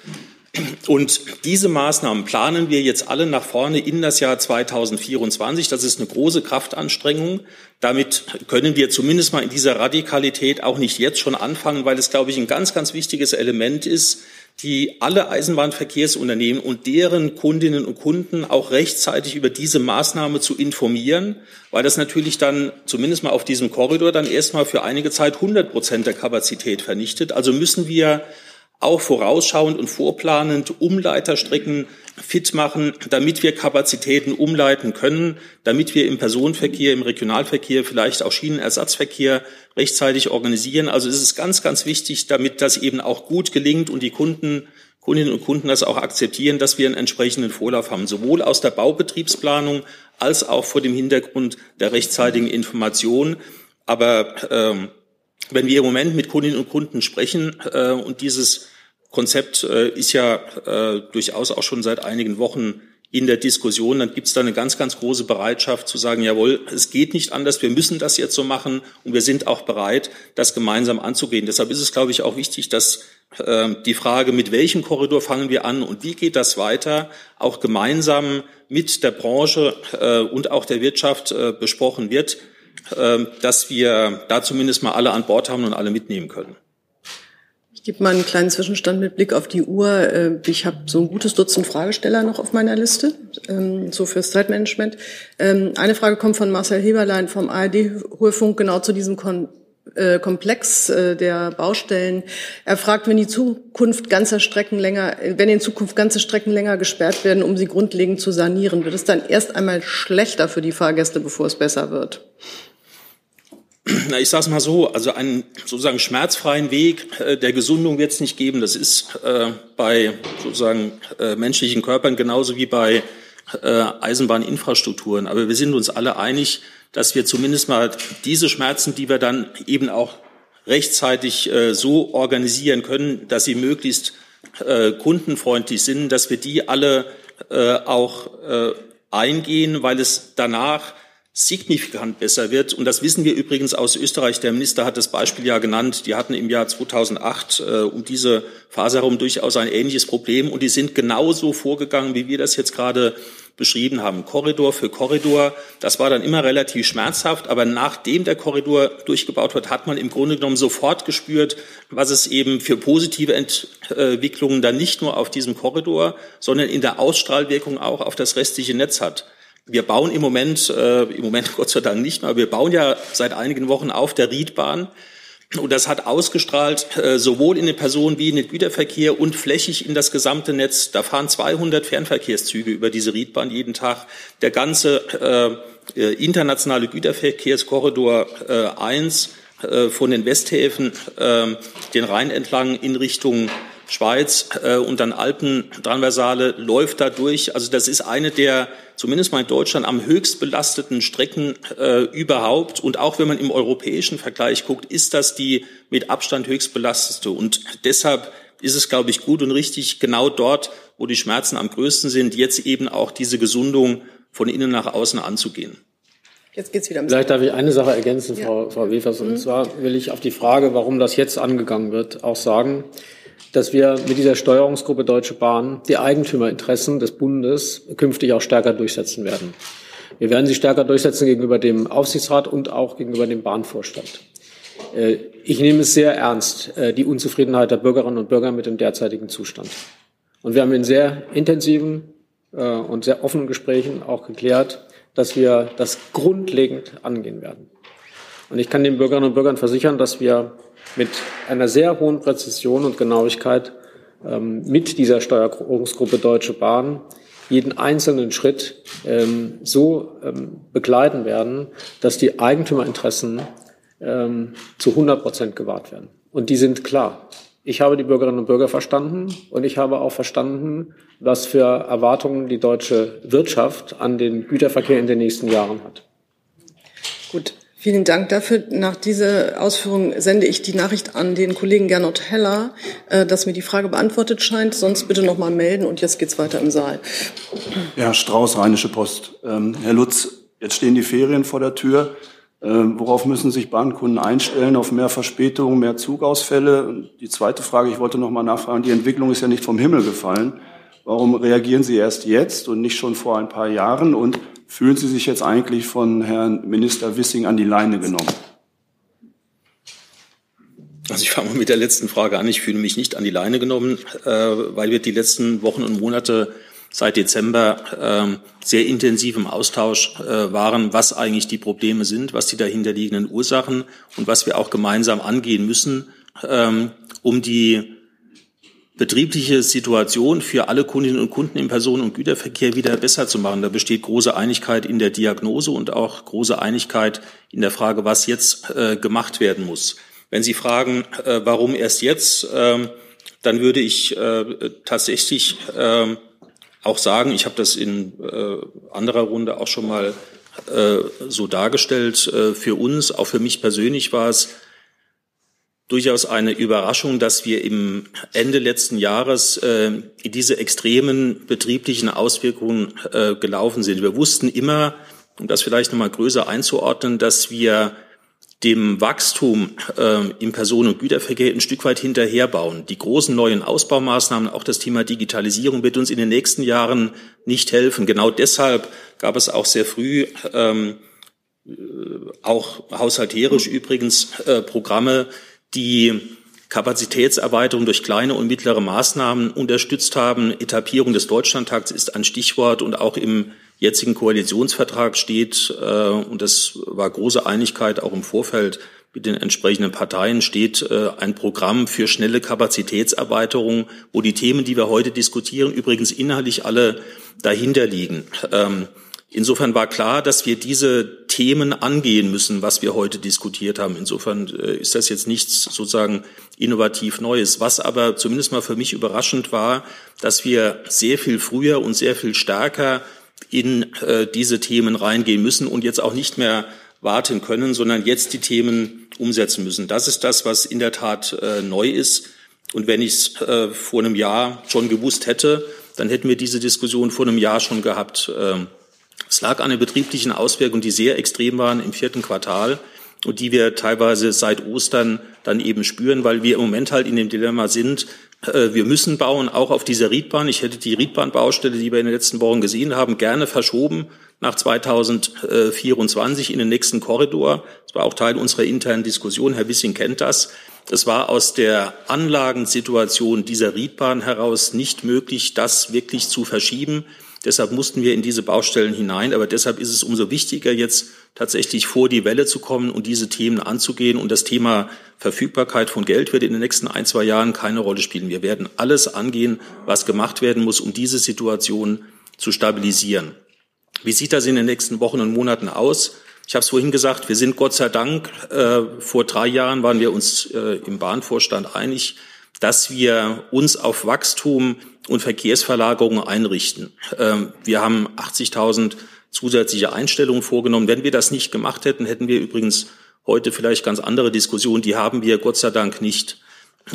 [SPEAKER 4] Und diese Maßnahmen planen wir jetzt alle nach vorne in das Jahr 2024. Das ist eine große Kraftanstrengung. Damit können wir zumindest mal in dieser Radikalität auch nicht jetzt schon anfangen, weil es, glaube ich, ein ganz, ganz wichtiges Element ist, die alle Eisenbahnverkehrsunternehmen und deren Kundinnen und Kunden auch rechtzeitig über diese Maßnahme zu informieren, weil das natürlich dann zumindest mal auf diesem Korridor dann erstmal für einige Zeit 100 Prozent der Kapazität vernichtet. Also müssen wir auch vorausschauend und vorplanend Umleiterstrecken fit machen, damit wir Kapazitäten umleiten können, damit wir im Personenverkehr, im Regionalverkehr, vielleicht auch Schienenersatzverkehr rechtzeitig organisieren. Also es ist ganz, ganz wichtig, damit das eben auch gut gelingt und die Kunden, Kundinnen und Kunden das auch akzeptieren, dass wir einen entsprechenden Vorlauf haben, sowohl aus der Baubetriebsplanung als auch vor dem Hintergrund der rechtzeitigen Information. Aber ähm, wenn wir im Moment mit Kundinnen und Kunden sprechen äh, und dieses Konzept äh, ist ja äh, durchaus auch schon seit einigen Wochen in der Diskussion, dann gibt es da eine ganz, ganz große Bereitschaft zu sagen, jawohl, es geht nicht anders, wir müssen das jetzt so machen und wir sind auch bereit, das gemeinsam anzugehen. Deshalb ist es, glaube ich, auch wichtig, dass äh, die Frage, mit welchem Korridor fangen wir an und wie geht das weiter, auch gemeinsam mit der Branche äh, und auch der Wirtschaft äh, besprochen wird, dass wir da zumindest mal alle an Bord haben und alle mitnehmen können.
[SPEAKER 1] Ich gebe mal einen kleinen Zwischenstand mit Blick auf die Uhr. Äh, ich habe so ein gutes Dutzend Fragesteller noch auf meiner Liste, ähm, so fürs Zeitmanagement. Ähm, eine Frage kommt von Marcel Heberlein vom ARD-Hörfunk genau zu diesem Kon äh, Komplex äh, der Baustellen. Er fragt, wenn die Zukunft ganzer Strecken länger, wenn in Zukunft ganze Strecken länger gesperrt werden, um sie grundlegend zu sanieren, wird es dann erst einmal schlechter für die Fahrgäste, bevor es besser wird?
[SPEAKER 4] Na, ich sage es mal so, also einen sozusagen schmerzfreien Weg äh, der Gesundung wird es nicht geben. Das ist äh, bei sozusagen äh, menschlichen Körpern genauso wie bei äh, Eisenbahninfrastrukturen. Aber wir sind uns alle einig, dass wir zumindest mal diese Schmerzen, die wir dann eben auch rechtzeitig äh, so organisieren können, dass sie möglichst äh, kundenfreundlich sind, dass wir die alle äh, auch äh, eingehen, weil es danach signifikant besser wird. Und das wissen wir übrigens aus Österreich. Der Minister hat das Beispiel ja genannt. Die hatten im Jahr 2008 äh, um diese Phase herum durchaus ein ähnliches Problem. Und die sind genauso vorgegangen, wie wir das jetzt gerade beschrieben haben. Korridor für Korridor. Das war dann immer relativ schmerzhaft. Aber nachdem der Korridor durchgebaut wird, hat man im Grunde genommen sofort gespürt, was es eben für positive Entwicklungen dann nicht nur auf diesem Korridor, sondern in der Ausstrahlwirkung auch auf das restliche Netz hat. Wir bauen im Moment, äh, im Moment (laughs) Gott sei Dank nicht mehr, wir bauen ja seit einigen Wochen auf der Riedbahn. Und das hat ausgestrahlt äh, sowohl in den Personen- wie in den Güterverkehr und flächig in das gesamte Netz. Da fahren 200 Fernverkehrszüge über diese Riedbahn jeden Tag. Der ganze äh, äh internationale Güterverkehrskorridor äh, 1 äh, von den Westhäfen äh, den Rhein entlang in Richtung Schweiz äh, und dann Alpen-Transversale läuft da durch. Also das ist eine der, zumindest mal in Deutschland, am höchst belasteten Strecken äh, überhaupt. Und auch wenn man im europäischen Vergleich guckt, ist das die mit Abstand höchst belastete. Und deshalb ist es, glaube ich, gut und richtig, genau dort, wo die Schmerzen am größten sind, jetzt eben auch diese Gesundung von innen nach außen anzugehen.
[SPEAKER 1] Jetzt geht's wieder.
[SPEAKER 2] Vielleicht darf ich eine Sache ergänzen, ja. Frau, Frau Wefers. Und mhm. zwar will ich auf die Frage, warum das jetzt angegangen wird, auch sagen, dass wir mit dieser Steuerungsgruppe Deutsche Bahn die Eigentümerinteressen des Bundes künftig auch stärker durchsetzen werden. Wir werden sie stärker durchsetzen gegenüber dem Aufsichtsrat und auch gegenüber dem Bahnvorstand. Äh, ich nehme es sehr ernst, äh, die Unzufriedenheit der Bürgerinnen und Bürger mit dem derzeitigen Zustand. Und wir haben in sehr intensiven äh, und sehr offenen Gesprächen auch geklärt, dass wir das grundlegend angehen werden. Und ich kann den Bürgerinnen und Bürgern versichern, dass wir mit einer sehr hohen Präzision und Genauigkeit ähm, mit dieser Steuerungsgruppe Deutsche Bahn jeden einzelnen Schritt ähm, so ähm, begleiten werden, dass die Eigentümerinteressen ähm, zu 100 Prozent gewahrt werden. Und die sind klar. Ich habe die Bürgerinnen und Bürger verstanden und ich habe auch verstanden, was für Erwartungen die deutsche Wirtschaft an den Güterverkehr in den nächsten Jahren hat.
[SPEAKER 1] Gut, Vielen Dank dafür. Nach dieser Ausführung sende ich die Nachricht an den Kollegen Gernot Heller, äh, dass mir die Frage beantwortet scheint. Sonst bitte noch mal melden und jetzt geht's weiter im Saal.
[SPEAKER 8] Ja, Strauß, Rheinische Post. Ähm, Herr Lutz, jetzt stehen die Ferien vor der Tür. Ähm, worauf müssen sich Bahnkunden einstellen? Auf mehr Verspätungen, mehr Zugausfälle? Die zweite Frage, ich wollte noch mal nachfragen, die Entwicklung ist ja nicht vom Himmel gefallen. Warum reagieren Sie erst jetzt und nicht schon vor ein paar Jahren? Und Fühlen Sie sich jetzt eigentlich von Herrn Minister Wissing an die Leine genommen?
[SPEAKER 4] Also ich fange mal mit der letzten Frage an. Ich fühle mich nicht an die Leine genommen, äh, weil wir die letzten Wochen und Monate seit Dezember äh, sehr intensiv im Austausch äh, waren, was eigentlich die Probleme sind, was die dahinterliegenden Ursachen und was wir auch gemeinsam angehen müssen, ähm, um die betriebliche Situation für alle Kundinnen und Kunden im Personen- und Güterverkehr wieder besser zu machen. Da besteht große Einigkeit in der Diagnose und auch große Einigkeit in der Frage, was jetzt äh, gemacht werden muss. Wenn Sie fragen, äh, warum erst jetzt, äh, dann würde ich äh, tatsächlich äh, auch sagen, ich habe das in äh, anderer Runde auch schon mal äh, so dargestellt, für uns, auch für mich persönlich war es durchaus eine Überraschung, dass wir im Ende letzten Jahres äh, diese extremen betrieblichen Auswirkungen äh, gelaufen sind. Wir wussten immer, um das vielleicht nochmal größer einzuordnen, dass wir dem Wachstum äh, im Personen- und Güterverkehr ein Stück weit hinterherbauen. Die großen neuen Ausbaumaßnahmen, auch das Thema Digitalisierung, wird uns in den nächsten Jahren nicht helfen. Genau deshalb gab es auch sehr früh ähm, äh, auch haushalterisch übrigens äh, Programme, die Kapazitätserweiterung durch kleine und mittlere Maßnahmen unterstützt haben. Etappierung des Deutschlandtakts ist ein Stichwort und auch im jetzigen Koalitionsvertrag steht, äh, und das war große Einigkeit auch im Vorfeld mit den entsprechenden Parteien, steht äh, ein Programm für schnelle Kapazitätserweiterung, wo die Themen, die wir heute diskutieren, übrigens inhaltlich alle dahinter liegen. Ähm, Insofern war klar, dass wir diese Themen angehen müssen, was wir heute diskutiert haben. Insofern äh, ist das jetzt nichts sozusagen innovativ Neues. Was aber zumindest mal für mich überraschend war, dass wir sehr viel früher und sehr viel stärker in äh, diese Themen reingehen müssen und jetzt auch nicht mehr warten können, sondern jetzt die Themen umsetzen müssen. Das ist das, was in der Tat äh, neu ist. Und wenn ich es äh, vor einem Jahr schon gewusst hätte, dann hätten wir diese Diskussion vor einem Jahr schon gehabt. Ähm, es lag an den betrieblichen Auswirkungen, die sehr extrem waren im vierten Quartal und die wir teilweise seit Ostern dann eben spüren, weil wir im Moment halt in dem Dilemma sind, äh, wir müssen bauen, auch auf dieser Riedbahn. Ich hätte die Riedbahnbaustelle, die wir in den letzten Wochen gesehen haben, gerne verschoben nach 2024 in den nächsten Korridor. Das war auch Teil unserer internen Diskussion. Herr Wissing kennt das. Es war aus der Anlagensituation dieser Riedbahn heraus nicht möglich, das wirklich zu verschieben. Deshalb mussten wir in diese Baustellen hinein. Aber deshalb ist es umso wichtiger, jetzt tatsächlich vor die Welle zu kommen und diese Themen anzugehen. Und das Thema Verfügbarkeit von Geld wird in den nächsten ein, zwei Jahren keine Rolle spielen. Wir werden alles angehen, was gemacht werden muss, um diese Situation zu stabilisieren. Wie sieht das in den nächsten Wochen und Monaten aus? Ich habe es vorhin gesagt, wir sind Gott sei Dank, äh, vor drei Jahren waren wir uns äh, im Bahnvorstand einig, dass wir uns auf Wachstum und Verkehrsverlagerungen einrichten. Ähm, wir haben 80.000 zusätzliche Einstellungen vorgenommen. Wenn wir das nicht gemacht hätten, hätten wir übrigens heute vielleicht ganz andere Diskussionen. Die haben wir Gott sei Dank nicht.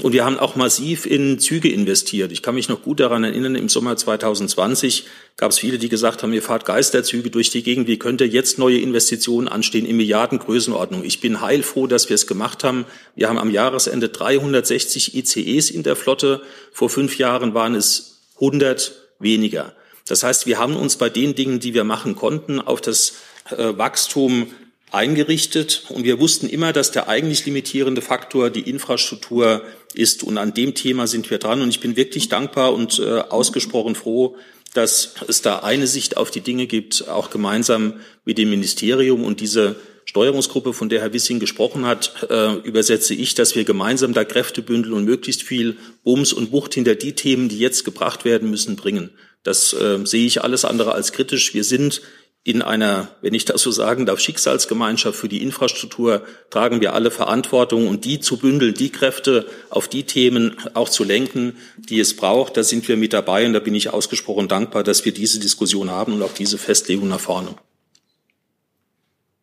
[SPEAKER 4] Und wir haben auch massiv in Züge investiert. Ich kann mich noch gut daran erinnern, im Sommer 2020 gab es viele, die gesagt haben, ihr fahrt Geisterzüge durch die Gegend, wie könnte jetzt neue Investitionen anstehen in Milliardengrößenordnung. Ich bin heilfroh, dass wir es gemacht haben. Wir haben am Jahresende 360 ICEs in der Flotte. Vor fünf Jahren waren es 100 weniger. Das heißt, wir haben uns bei den Dingen, die wir machen konnten, auf das äh, Wachstum eingerichtet. Und wir wussten immer, dass der eigentlich limitierende Faktor die Infrastruktur ist. Und an dem Thema sind wir dran. Und ich bin wirklich dankbar und äh, ausgesprochen froh, dass es da eine Sicht auf die Dinge gibt, auch gemeinsam mit dem Ministerium. Und diese Steuerungsgruppe, von der Herr Wissing gesprochen hat, äh, übersetze ich, dass wir gemeinsam da Kräfte bündeln und möglichst viel Bums und Wucht hinter die Themen, die jetzt gebracht werden müssen, bringen. Das äh, sehe ich alles andere als kritisch. Wir sind in einer, wenn ich das so sagen darf, Schicksalsgemeinschaft für die Infrastruktur tragen wir alle Verantwortung und die zu bündeln, die Kräfte auf die Themen auch zu lenken, die es braucht, da sind wir mit dabei und da bin ich ausgesprochen dankbar, dass wir diese Diskussion haben und auch diese Festlegung nach vorne.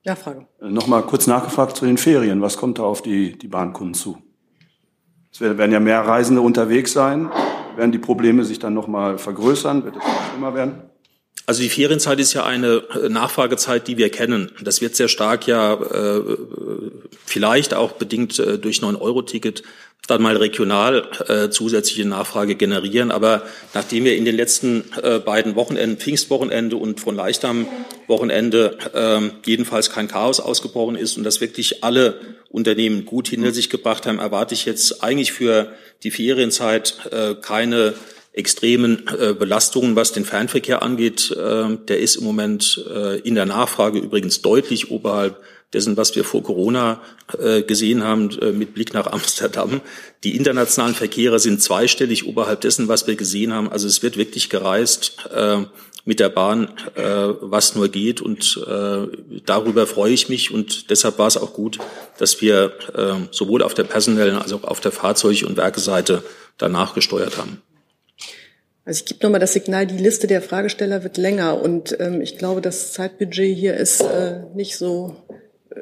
[SPEAKER 1] Ja, Frage.
[SPEAKER 8] Nochmal kurz nachgefragt zu den Ferien. Was kommt da auf die, die Bahnkunden zu? Es werden ja mehr Reisende unterwegs sein. Werden die Probleme sich dann nochmal vergrößern? Wird es noch schlimmer werden?
[SPEAKER 4] Also die Ferienzeit ist ja eine äh, Nachfragezeit, die wir kennen. Das wird sehr stark ja äh, vielleicht auch bedingt äh, durch 9-Euro-Ticket dann mal regional äh, zusätzliche Nachfrage generieren. Aber nachdem wir in den letzten äh, beiden Wochenenden, Pfingstwochenende und von Leichtam Wochenende, äh, jedenfalls kein Chaos ausgebrochen ist und das wirklich alle Unternehmen gut hinter sich gebracht haben, erwarte ich jetzt eigentlich für die Ferienzeit äh, keine extremen äh, Belastungen, was den Fernverkehr angeht. Äh, der ist im Moment äh, in der Nachfrage übrigens deutlich oberhalb dessen, was wir vor Corona äh, gesehen haben, äh, mit Blick nach Amsterdam. Die internationalen Verkehre sind zweistellig oberhalb dessen, was wir gesehen haben. Also es wird wirklich gereist äh, mit der Bahn, äh, was nur geht. Und äh, darüber freue ich mich. Und deshalb war es auch gut, dass wir sowohl auf der personellen als auch auf der Fahrzeug- und Werkeseite danach gesteuert haben.
[SPEAKER 1] Also ich gebe nochmal das Signal, die Liste der Fragesteller wird länger und ähm, ich glaube, das Zeitbudget hier ist äh, nicht so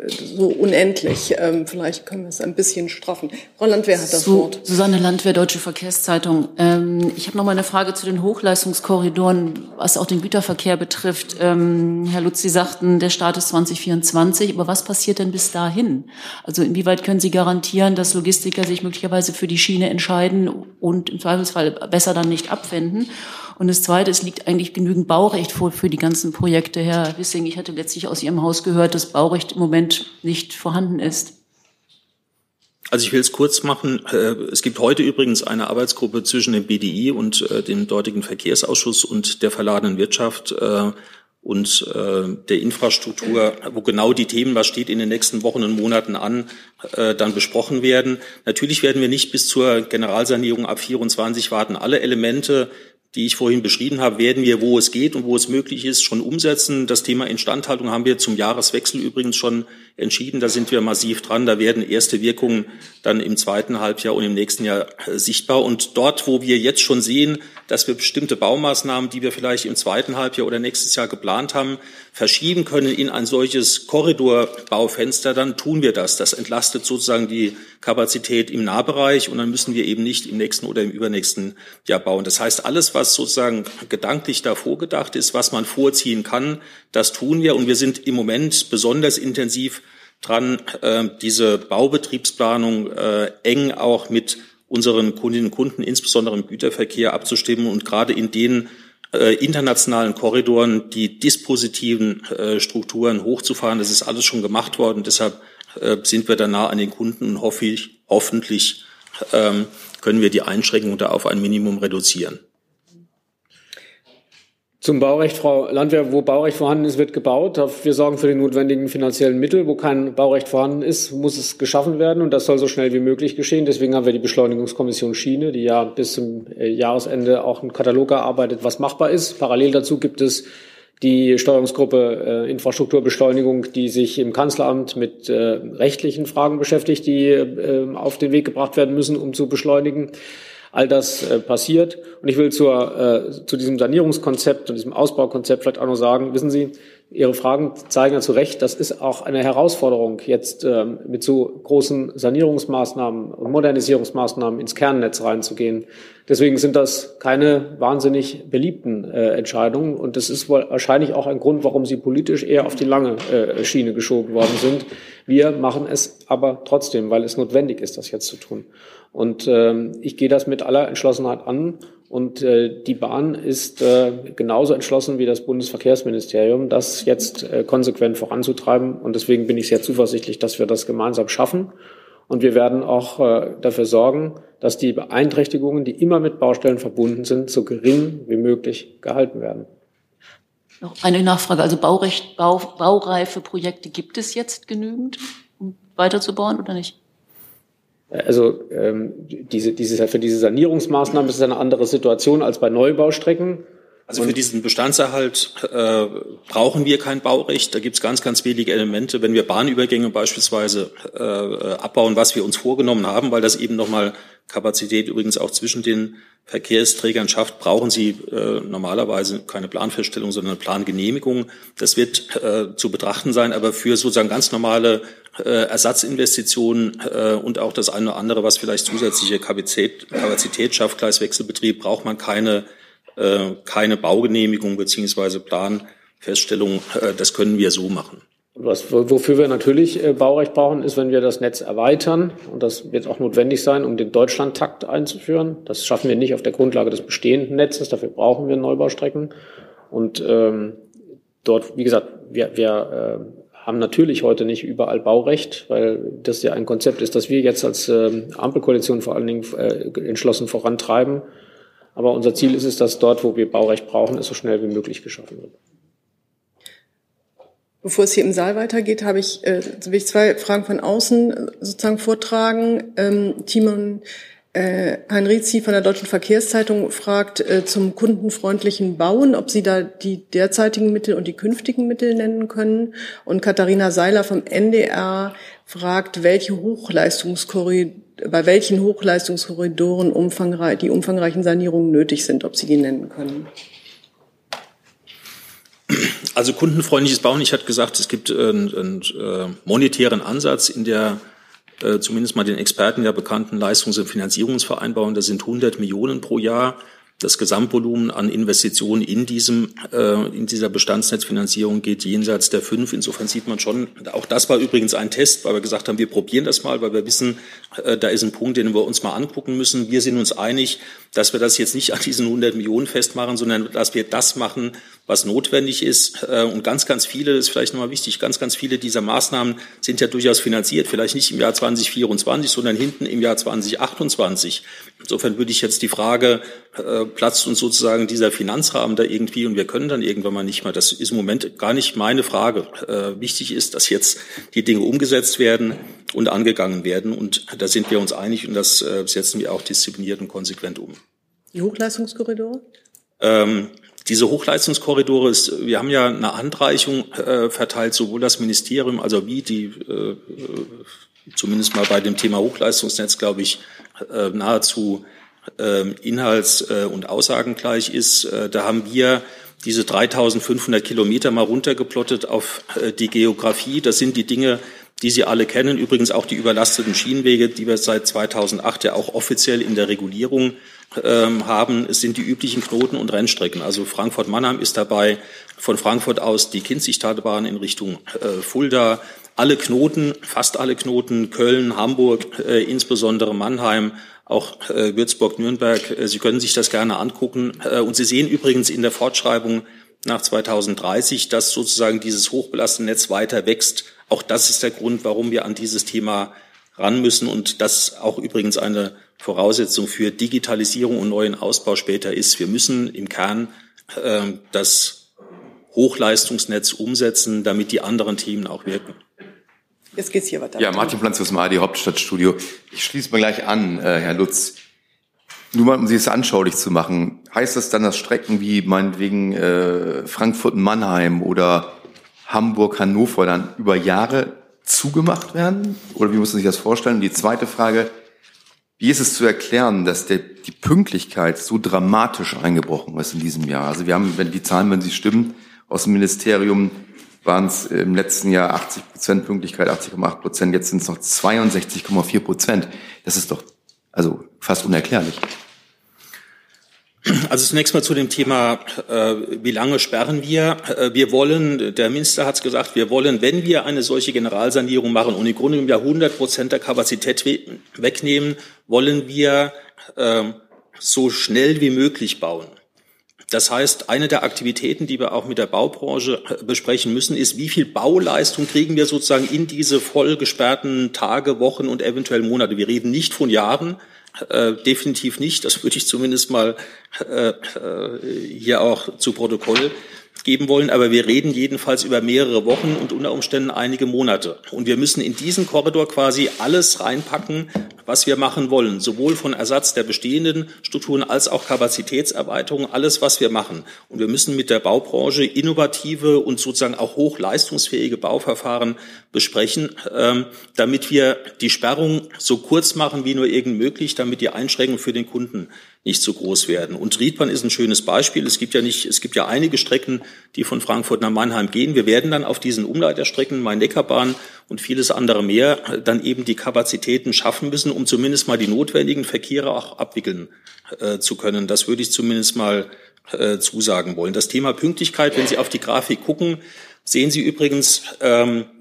[SPEAKER 1] so unendlich. Ähm, vielleicht können wir es ein bisschen straffen. Frau Landwehr hat das
[SPEAKER 9] so,
[SPEAKER 1] Wort.
[SPEAKER 9] Susanne Landwehr, Deutsche Verkehrszeitung. Ähm, ich habe noch mal eine Frage zu den Hochleistungskorridoren, was auch den Güterverkehr betrifft. Ähm, Herr Lutz, Sie sagten, der Start ist 2024, aber was passiert denn bis dahin? Also inwieweit können Sie garantieren, dass Logistiker sich möglicherweise für die Schiene entscheiden und im Zweifelsfall besser dann nicht abwenden? Und das Zweite, es liegt eigentlich genügend Baurecht vor für die ganzen Projekte. Herr Wissing, ich hatte letztlich aus Ihrem Haus gehört, dass Baurecht im Moment nicht vorhanden ist.
[SPEAKER 4] Also ich will es kurz machen. Äh, es gibt heute übrigens eine Arbeitsgruppe zwischen dem BDI und äh, dem dortigen Verkehrsausschuss und der verladenen Wirtschaft äh, und der Infrastruktur, wo genau die Themen, was steht in den nächsten Wochen und Monaten an, dann besprochen werden. Natürlich werden wir nicht bis zur Generalsanierung ab 24 warten. Alle Elemente, die ich vorhin beschrieben habe, werden wir, wo es geht und wo es möglich ist, schon umsetzen. Das Thema Instandhaltung haben wir zum Jahreswechsel übrigens schon entschieden. Da sind wir massiv dran. Da werden erste Wirkungen dann im zweiten Halbjahr und im nächsten Jahr äh, sichtbar. Und dort, wo wir jetzt schon sehen, dass wir bestimmte Baumaßnahmen, die wir vielleicht im zweiten Halbjahr oder nächstes Jahr geplant haben, verschieben können in ein solches Korridorbaufenster, dann tun wir das. Das entlastet sozusagen die Kapazität im Nahbereich und dann müssen wir eben nicht im nächsten oder im übernächsten Jahr bauen. Das heißt, alles, was sozusagen gedanklich davor gedacht ist, was man vorziehen kann, das tun wir und wir sind im Moment besonders intensiv dran, äh, diese Baubetriebsplanung äh, eng auch mit unseren Kundinnen und Kunden, insbesondere im Güterverkehr, abzustimmen und gerade in den äh, internationalen Korridoren die dispositiven Strukturen hochzufahren. Das ist alles schon gemacht worden. Deshalb sind wir da nah an den Kunden und hoffe ich, hoffentlich ähm, können wir die Einschränkungen da auf ein Minimum reduzieren.
[SPEAKER 2] Zum Baurecht, Frau Landwehr, wo Baurecht vorhanden ist, wird gebaut. Wir sorgen für die notwendigen finanziellen Mittel. Wo kein Baurecht vorhanden ist, muss es geschaffen werden und das soll so schnell wie möglich geschehen. Deswegen haben wir die Beschleunigungskommission Schiene, die ja bis zum äh, Jahresende auch einen Katalog erarbeitet, was machbar ist. Parallel dazu gibt es die Steuerungsgruppe äh, Infrastrukturbeschleunigung, die sich im Kanzleramt mit äh, rechtlichen Fragen beschäftigt, die äh, auf den Weg gebracht werden müssen, um zu beschleunigen all das äh, passiert. Und ich will zur, äh, zu diesem Sanierungskonzept und diesem Ausbaukonzept vielleicht auch noch sagen, wissen Sie, Ihre Fragen zeigen ja zu Recht, das ist auch eine Herausforderung, jetzt ähm, mit so großen Sanierungsmaßnahmen und Modernisierungsmaßnahmen ins Kernnetz reinzugehen. Deswegen sind das keine wahnsinnig beliebten äh, Entscheidungen. Und das ist wahrscheinlich auch ein Grund, warum sie politisch eher auf die lange äh, Schiene geschoben worden sind. Wir machen es aber trotzdem, weil es notwendig ist, das jetzt zu tun. Und ähm, ich gehe das mit aller Entschlossenheit an und äh, die Bahn ist äh, genauso entschlossen wie das Bundesverkehrsministerium, das jetzt äh, konsequent voranzutreiben. Und deswegen bin ich sehr zuversichtlich, dass wir das gemeinsam schaffen. Und wir werden auch äh, dafür sorgen, dass die Beeinträchtigungen, die immer mit Baustellen verbunden sind, so gering wie möglich gehalten werden.
[SPEAKER 9] Noch eine Nachfrage. Also Baurecht, Bau, baureife Projekte gibt es jetzt genügend, um weiterzubauen oder nicht?
[SPEAKER 2] Also ähm, diese, diese, für diese Sanierungsmaßnahmen ist es eine andere Situation als bei Neubaustrecken.
[SPEAKER 4] Also für diesen Bestandserhalt äh, brauchen wir kein Baurecht. Da gibt es ganz, ganz wenige Elemente. Wenn wir Bahnübergänge beispielsweise äh, abbauen, was wir uns vorgenommen haben, weil das eben nochmal Kapazität übrigens auch zwischen den Verkehrsträgern schafft, brauchen sie äh, normalerweise keine Planfeststellung, sondern eine Plangenehmigung. Das wird äh, zu betrachten sein, aber für sozusagen ganz normale äh, Ersatzinvestitionen äh, und auch das eine oder andere, was vielleicht zusätzliche Kapazität, Kapazität schafft, Gleiswechselbetrieb, braucht man keine äh, keine Baugenehmigung beziehungsweise Planfeststellung. Äh, das können wir so machen.
[SPEAKER 2] Was, wofür wir natürlich äh, Baurecht brauchen, ist, wenn wir das Netz erweitern, und das wird auch notwendig sein, um den Deutschlandtakt einzuführen. Das schaffen wir nicht auf der Grundlage des bestehenden Netzes, dafür brauchen wir Neubaustrecken. Und ähm, dort, wie gesagt, wir, wir äh, haben natürlich heute nicht überall Baurecht, weil das ja ein Konzept ist, das wir jetzt als äh, Ampelkoalition vor allen Dingen äh, entschlossen vorantreiben. Aber unser Ziel ist es, dass dort, wo wir Baurecht brauchen, es so schnell wie möglich geschaffen wird.
[SPEAKER 1] Bevor es hier im Saal weitergeht, habe ich, äh, will ich zwei Fragen von außen äh, sozusagen vortragen. Ähm, Timon äh, Heinrizi von der Deutschen Verkehrszeitung fragt äh, zum kundenfreundlichen Bauen, ob Sie da die derzeitigen Mittel und die künftigen Mittel nennen können. Und Katharina Seiler vom NDR fragt, welche bei welchen Hochleistungskorridoren umfangreich, die umfangreichen Sanierungen nötig sind, ob Sie die nennen können.
[SPEAKER 4] Also kundenfreundliches Bauen. Ich hatte gesagt, es gibt einen, einen äh, monetären Ansatz in der zumindest mal den Experten ja bekannten Leistungs- und Finanzierungsvereinbarung. Das sind 100 Millionen pro Jahr das Gesamtvolumen an Investitionen in diesem, äh, in dieser Bestandsnetzfinanzierung geht jenseits der fünf. Insofern sieht man schon, auch das war übrigens ein Test, weil wir gesagt haben, wir probieren das mal, weil wir wissen, äh, da ist ein Punkt, den wir uns mal angucken müssen. Wir sind uns einig, dass wir das jetzt nicht an diesen 100 Millionen festmachen, sondern dass wir das machen, was notwendig ist. Äh, und ganz, ganz viele, das ist vielleicht nochmal wichtig, ganz, ganz viele dieser Maßnahmen sind ja durchaus finanziert, vielleicht nicht im Jahr 2024, sondern hinten im Jahr 2028. Insofern würde ich jetzt die Frage, äh, platzt uns sozusagen dieser Finanzrahmen da irgendwie und wir können dann irgendwann mal nicht mehr. Das ist im Moment gar nicht meine Frage. Äh, wichtig ist, dass jetzt die Dinge umgesetzt werden und angegangen werden. Und da sind wir uns einig und das äh, setzen wir auch diszipliniert und konsequent um.
[SPEAKER 1] Die Hochleistungskorridore?
[SPEAKER 4] Ähm, diese Hochleistungskorridore ist, wir haben ja eine Handreichung äh, verteilt, sowohl das Ministerium, also wie die, äh, zumindest mal bei dem Thema Hochleistungsnetz, glaube ich, äh, nahezu inhalts- äh, und aussagengleich ist. Äh, da haben wir diese 3500 Kilometer mal runtergeplottet auf äh, die Geografie. Das sind die Dinge, die Sie alle kennen. Übrigens auch die überlasteten Schienenwege, die wir seit 2008 ja auch offiziell in der Regulierung ähm, haben. Es sind die üblichen Knoten und Rennstrecken. Also Frankfurt-Mannheim ist dabei, von Frankfurt aus die Kinzigtalbahn in Richtung Fulda. Alle Knoten, fast alle Knoten, Köln, Hamburg, insbesondere Mannheim, auch äh, Würzburg, Nürnberg. Äh, Sie können sich das gerne angucken. Äh, und Sie sehen übrigens in der Fortschreibung nach 2030, dass sozusagen dieses hochbelastete Netz weiter wächst. Auch das ist der Grund, warum wir an dieses Thema ran müssen und das auch übrigens eine Voraussetzung für Digitalisierung und neuen Ausbau später ist. Wir müssen im Kern äh, das Hochleistungsnetz umsetzen, damit die anderen Themen auch wirken.
[SPEAKER 1] Jetzt geht's hier weiter.
[SPEAKER 10] Ja, Martin Planz aus dem AD Hauptstadtstudio. Ich schließe mal gleich an, äh, Herr Lutz. Nur mal, um Sie es anschaulich zu machen, heißt das dann, dass Strecken wie meinetwegen äh, Frankfurt-Mannheim oder Hamburg-Hannover dann über Jahre zugemacht werden? Oder wie muss man sich das vorstellen? Und die zweite Frage, wie ist es zu erklären, dass der, die Pünktlichkeit so dramatisch eingebrochen ist in diesem Jahr? Also wir haben, wenn die Zahlen, wenn sie stimmen, aus dem Ministerium waren es im letzten Jahr 80 Prozent Pünktlichkeit, 80,8 Prozent, jetzt sind es noch 62,4 Prozent. Das ist doch also fast unerklärlich.
[SPEAKER 4] Also zunächst mal zu dem Thema, äh, wie lange sperren wir? Äh, wir wollen, der Minister hat es gesagt, wir wollen, wenn wir eine solche Generalsanierung machen und im Grunde genommen ja 100 Prozent der Kapazität we wegnehmen, wollen wir äh, so schnell wie möglich bauen. Das heißt, eine der Aktivitäten, die wir auch mit der Baubranche äh, besprechen müssen, ist, wie viel Bauleistung kriegen wir sozusagen in diese voll gesperrten Tage, Wochen und eventuell Monate. Wir reden nicht von Jahren, äh, definitiv nicht. Das würde ich zumindest mal äh, äh, hier auch zu Protokoll geben wollen. Aber wir reden jedenfalls über mehrere Wochen und unter Umständen einige Monate. Und wir müssen in diesen Korridor quasi alles reinpacken, was wir machen wollen, sowohl von Ersatz der bestehenden Strukturen als auch Kapazitätserweiterung, alles, was wir machen. Und wir müssen mit der Baubranche innovative und sozusagen auch hochleistungsfähige Bauverfahren besprechen, ähm, damit wir die Sperrung so kurz machen wie nur irgend möglich, damit die Einschränkungen für den Kunden nicht so groß werden. Und Riedbahn ist ein schönes Beispiel. Es gibt ja nicht, es gibt ja einige Strecken, die von Frankfurt nach Mannheim gehen. Wir werden dann auf diesen Umleiterstrecken, Main-Neckar-Bahn und vieles andere mehr, dann eben die Kapazitäten schaffen müssen, um zumindest mal die notwendigen Verkehre auch abwickeln äh, zu können. Das würde ich zumindest mal äh, zusagen wollen. Das Thema Pünktlichkeit, wenn Sie auf die Grafik gucken, sehen Sie übrigens, ähm, äh,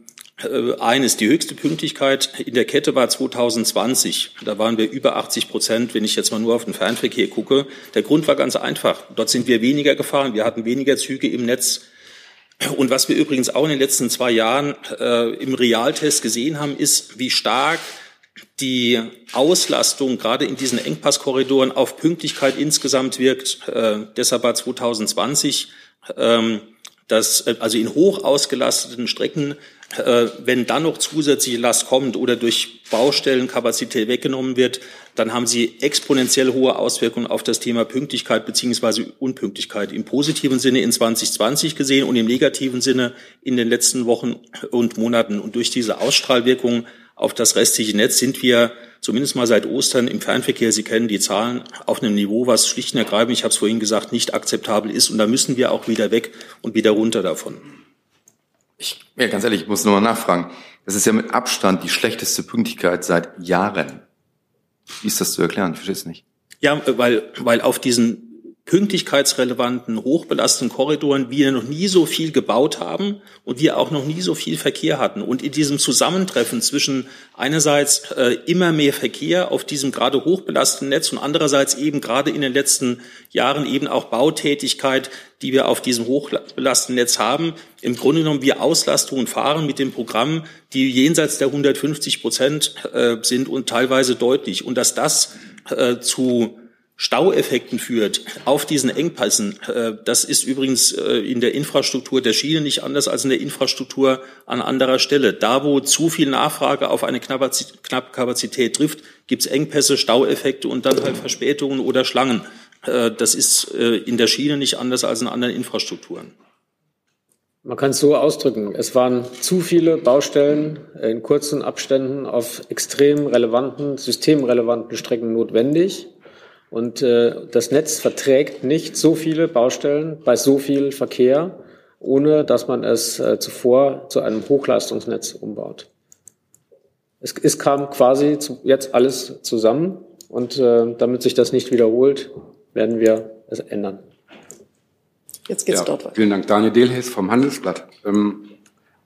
[SPEAKER 4] eines, die höchste Pünktlichkeit in der Kette war 2020. Da waren wir über 80 Prozent, wenn ich jetzt mal nur auf den Fernverkehr gucke. Der Grund war ganz einfach. Dort sind wir weniger gefahren. Wir hatten weniger Züge im Netz. Und was wir übrigens auch in den letzten zwei Jahren äh, im Realtest gesehen haben, ist, wie stark die Auslastung gerade in diesen Engpasskorridoren auf Pünktlichkeit insgesamt wirkt. Äh, deshalb war 2020 ähm, das, äh, also in hoch ausgelasteten Strecken äh, wenn dann noch zusätzliche Last kommt oder durch Baustellenkapazität weggenommen wird, dann haben sie exponentiell hohe Auswirkungen auf das Thema Pünktlichkeit beziehungsweise Unpünktlichkeit im positiven Sinne in 2020 gesehen und im negativen Sinne in den letzten Wochen und Monaten. Und durch diese Ausstrahlwirkung auf das restliche Netz sind wir zumindest mal seit Ostern im Fernverkehr, Sie kennen die Zahlen, auf einem Niveau, was schlicht und ergreifend, ich habe es vorhin gesagt, nicht akzeptabel ist. Und da müssen wir auch wieder weg und wieder runter davon.
[SPEAKER 10] Ich, ja, ganz ehrlich, ich muss nochmal nachfragen. Das ist ja mit Abstand die schlechteste Pünktlichkeit seit Jahren. Wie ist das zu erklären? Ich verstehe es nicht.
[SPEAKER 4] Ja, weil, weil auf diesen pünktlichkeitsrelevanten, hochbelasteten Korridoren wir noch nie so viel gebaut haben und wir auch noch nie so viel Verkehr hatten. Und in diesem Zusammentreffen zwischen einerseits äh, immer mehr Verkehr auf diesem gerade hochbelasteten Netz und andererseits eben gerade in den letzten Jahren eben auch Bautätigkeit, die wir auf diesem hochbelasteten Netz haben, im Grunde genommen wir Auslastungen fahren mit dem Programm, die jenseits der 150 Prozent äh, sind und teilweise deutlich. Und dass das äh, zu Staueffekten führt auf diesen Engpässen. Äh, das ist übrigens äh, in der Infrastruktur der Schiene nicht anders als in der Infrastruktur an anderer Stelle. Da, wo zu viel Nachfrage auf eine knappe Kapazität trifft, gibt es Engpässe, Staueffekte und dann halt Verspätungen oder Schlangen. Äh, das ist in der Schiene nicht anders als in anderen Infrastrukturen.
[SPEAKER 2] Man kann es so ausdrücken. Es waren zu viele Baustellen in kurzen Abständen auf extrem relevanten, systemrelevanten Strecken notwendig. Und äh, das Netz verträgt nicht so viele Baustellen bei so viel Verkehr, ohne dass man es äh, zuvor zu einem Hochleistungsnetz umbaut. Es, es kam quasi zu, jetzt alles zusammen und äh, damit sich das nicht wiederholt, werden wir es ändern.
[SPEAKER 11] Jetzt geht's ja, dort weiter.
[SPEAKER 12] Vielen Dank. Daniel Dehlhes vom Handelsblatt. Ähm,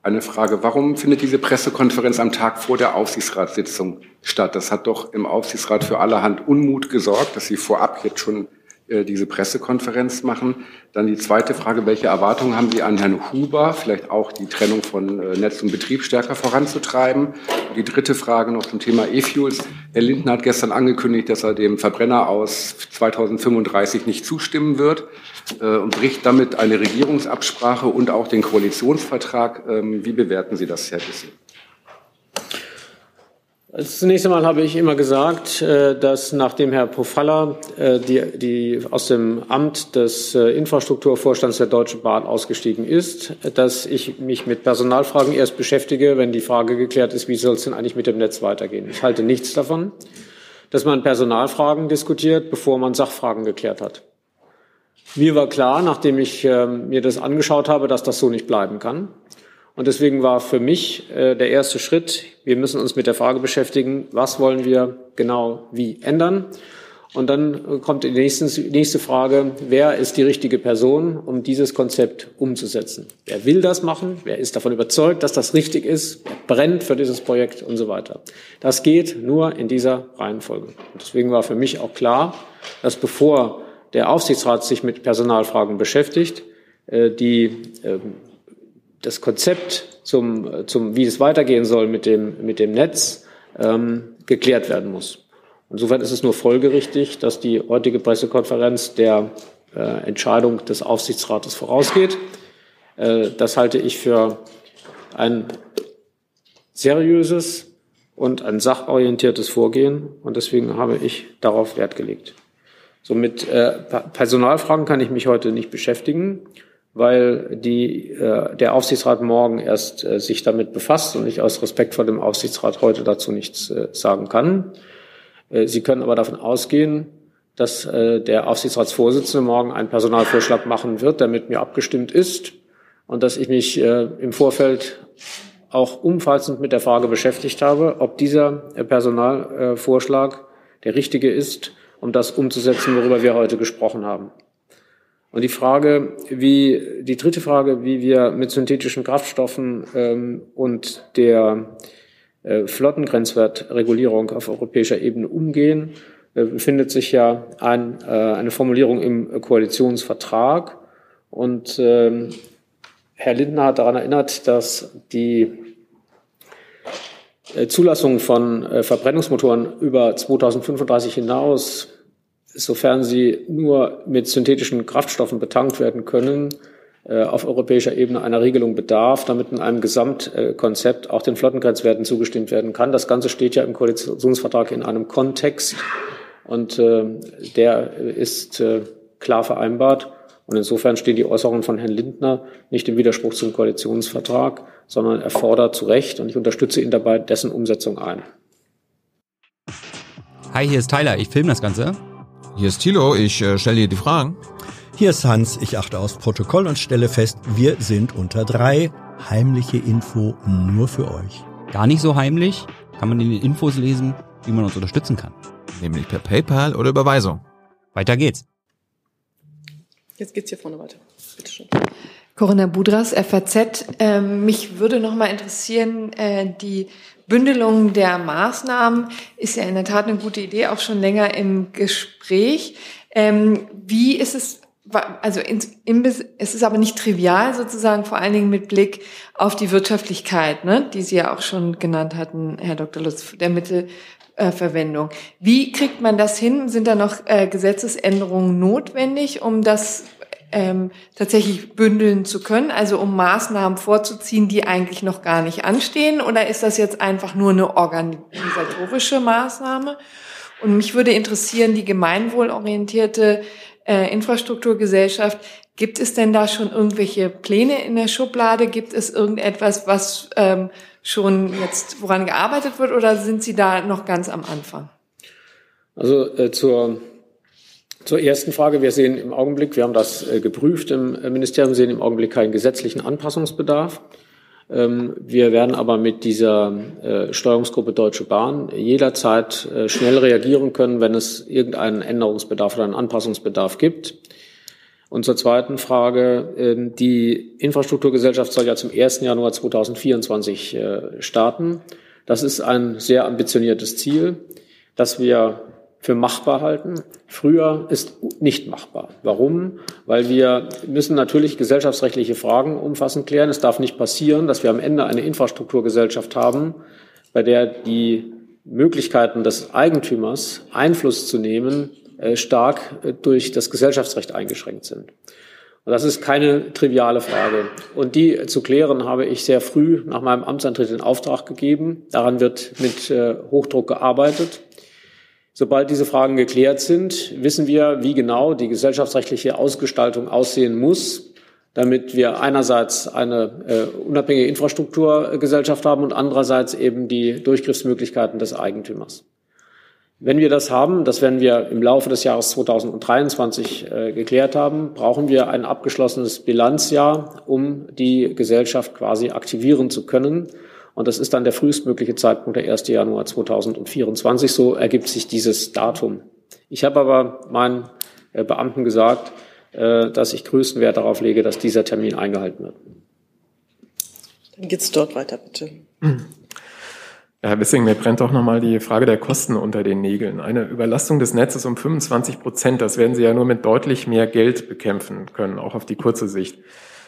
[SPEAKER 12] eine Frage. Warum findet diese Pressekonferenz am Tag vor der Aufsichtsratssitzung statt? Das hat doch im Aufsichtsrat für allerhand Unmut gesorgt, dass Sie vorab jetzt schon äh, diese Pressekonferenz machen. Dann die zweite Frage, welche Erwartungen haben Sie an Herrn Huber, vielleicht auch die Trennung von äh, Netz und Betrieb stärker voranzutreiben? Und die dritte Frage noch zum Thema E-Fuels. Herr Lindner hat gestern angekündigt, dass er dem Verbrenner aus 2035 nicht zustimmen wird und bricht damit eine Regierungsabsprache und auch den Koalitionsvertrag. Ähm, wie bewerten Sie das, Herr Dissing?
[SPEAKER 2] Zunächst einmal habe ich immer gesagt, äh, dass nachdem Herr Pofalla äh, die, die aus dem Amt des äh, Infrastrukturvorstands der Deutschen Bahn ausgestiegen ist, dass ich mich mit Personalfragen erst beschäftige, wenn die Frage geklärt ist, wie soll es denn eigentlich mit dem Netz weitergehen. Ich halte nichts davon, dass man Personalfragen diskutiert, bevor man Sachfragen geklärt hat. Mir war klar, nachdem ich äh, mir das angeschaut habe, dass das so nicht bleiben kann. Und deswegen war für mich äh, der erste Schritt, wir müssen uns mit der Frage beschäftigen, was wollen wir genau wie ändern. Und dann kommt die nächste, nächste Frage, wer ist die richtige Person, um dieses Konzept umzusetzen? Wer will das machen? Wer ist davon überzeugt, dass das richtig ist? Wer brennt für dieses Projekt und so weiter? Das geht nur in dieser Reihenfolge. Und deswegen war für mich auch klar, dass bevor der Aufsichtsrat sich mit Personalfragen beschäftigt, äh, die, ähm, das Konzept zum, zum, wie es weitergehen soll mit dem, mit dem Netz, ähm, geklärt werden muss. Insofern ist es nur folgerichtig, dass die heutige Pressekonferenz der äh, Entscheidung des Aufsichtsrates vorausgeht. Äh, das halte ich für ein seriöses und ein sachorientiertes Vorgehen und deswegen habe ich darauf Wert gelegt. So mit äh, Personalfragen kann ich mich heute nicht beschäftigen, weil die, äh, der Aufsichtsrat morgen erst äh, sich damit befasst und ich aus Respekt vor dem Aufsichtsrat heute dazu nichts äh, sagen kann. Äh, Sie können aber davon ausgehen, dass äh, der Aufsichtsratsvorsitzende morgen einen Personalvorschlag machen wird, der mit mir abgestimmt ist und dass ich mich äh, im Vorfeld auch umfassend mit der Frage beschäftigt habe, ob dieser Personalvorschlag der richtige ist, um das umzusetzen, worüber wir heute gesprochen haben. Und die Frage, wie die dritte Frage, wie wir mit synthetischen Kraftstoffen ähm, und der äh, Flottengrenzwertregulierung auf europäischer Ebene umgehen, äh, befindet sich ja ein, äh, eine Formulierung im Koalitionsvertrag. Und ähm, Herr Lindner hat daran erinnert, dass die Zulassung von Verbrennungsmotoren über 2035 hinaus, sofern sie nur mit synthetischen Kraftstoffen betankt werden können, äh, auf europäischer Ebene einer Regelung bedarf, damit in einem Gesamtkonzept auch den Flottengrenzwerten zugestimmt werden kann. Das Ganze steht ja im Koalitionsvertrag in einem Kontext und äh, der ist äh, klar vereinbart. Und insofern stehen die Äußerungen von Herrn Lindner nicht im Widerspruch zum Koalitionsvertrag, sondern er fordert zu Recht und ich unterstütze ihn dabei dessen Umsetzung ein.
[SPEAKER 13] Hi, hier ist Tyler, ich filme das Ganze.
[SPEAKER 3] Hier ist Thilo, ich äh, stelle dir die Fragen.
[SPEAKER 14] Hier ist Hans, ich achte aufs Protokoll und stelle fest, wir sind unter drei. Heimliche Info nur für euch.
[SPEAKER 13] Gar nicht so heimlich, kann man in den Infos lesen, wie man uns unterstützen kann.
[SPEAKER 3] Nämlich per PayPal oder Überweisung.
[SPEAKER 13] Weiter geht's.
[SPEAKER 1] Jetzt geht's hier vorne weiter. Bitte schön.
[SPEAKER 15] Corinna Budras, FAZ. Ähm, mich würde noch mal interessieren, äh, die Bündelung der Maßnahmen ist ja in der Tat eine gute Idee, auch schon länger im Gespräch. Ähm, wie ist es also es ist aber nicht trivial sozusagen, vor allen Dingen mit Blick auf die Wirtschaftlichkeit, ne, die Sie ja auch schon genannt hatten, Herr Dr. Lutz, der Mittelverwendung. Wie kriegt man das hin? Sind da noch äh, Gesetzesänderungen notwendig, um das ähm, tatsächlich bündeln zu können, also um Maßnahmen vorzuziehen, die eigentlich noch gar nicht anstehen? Oder ist das jetzt einfach nur eine organisatorische Maßnahme? Und mich würde interessieren, die gemeinwohlorientierte äh, Infrastrukturgesellschaft. Gibt es denn da schon irgendwelche Pläne in der Schublade? Gibt es irgendetwas, was ähm, schon jetzt woran gearbeitet wird oder sind Sie da noch ganz am Anfang?
[SPEAKER 2] Also äh, zur, zur ersten Frage. Wir sehen im Augenblick, wir haben das äh, geprüft im äh, Ministerium, sehen im Augenblick keinen gesetzlichen Anpassungsbedarf. Ähm, wir werden aber mit dieser äh, Steuerungsgruppe Deutsche Bahn jederzeit schnell reagieren können, wenn es irgendeinen Änderungsbedarf oder einen Anpassungsbedarf gibt. Und zur zweiten Frage. Ähm, die Infrastrukturgesellschaft soll ja zum 1. Januar 2024 äh, starten. Das ist ein sehr ambitioniertes Ziel, das wir für machbar halten. Früher ist nicht machbar. Warum? Weil wir müssen natürlich gesellschaftsrechtliche Fragen umfassend klären. Es darf nicht passieren, dass wir am Ende eine Infrastrukturgesellschaft haben, bei der die Möglichkeiten des Eigentümers Einfluss zu nehmen äh, stark äh, durch das Gesellschaftsrecht eingeschränkt sind. Und das ist keine triviale Frage. Und die zu klären habe ich sehr früh nach meinem Amtsantritt in Auftrag gegeben. Daran wird mit äh, Hochdruck gearbeitet. Sobald diese Fragen geklärt sind, wissen wir, wie genau die gesellschaftsrechtliche Ausgestaltung aussehen muss, damit wir einerseits eine äh, unabhängige Infrastrukturgesellschaft haben und andererseits eben die Durchgriffsmöglichkeiten des Eigentümers. Wenn wir das haben, das werden wir im Laufe des Jahres 2023 äh, geklärt haben, brauchen wir ein abgeschlossenes Bilanzjahr, um die Gesellschaft quasi aktivieren zu können. Und das ist dann der frühestmögliche Zeitpunkt, der 1. Januar 2024. So ergibt sich dieses Datum. Ich habe aber meinen äh, Beamten gesagt, äh, dass ich größten Wert darauf lege, dass dieser Termin eingehalten wird.
[SPEAKER 1] Dann geht's dort weiter, bitte.
[SPEAKER 16] Mhm. Herr Wissing, mir brennt auch nochmal die Frage der Kosten unter den Nägeln. Eine Überlastung des Netzes um 25 Prozent, das werden Sie ja nur mit deutlich mehr Geld bekämpfen können, auch auf die kurze Sicht.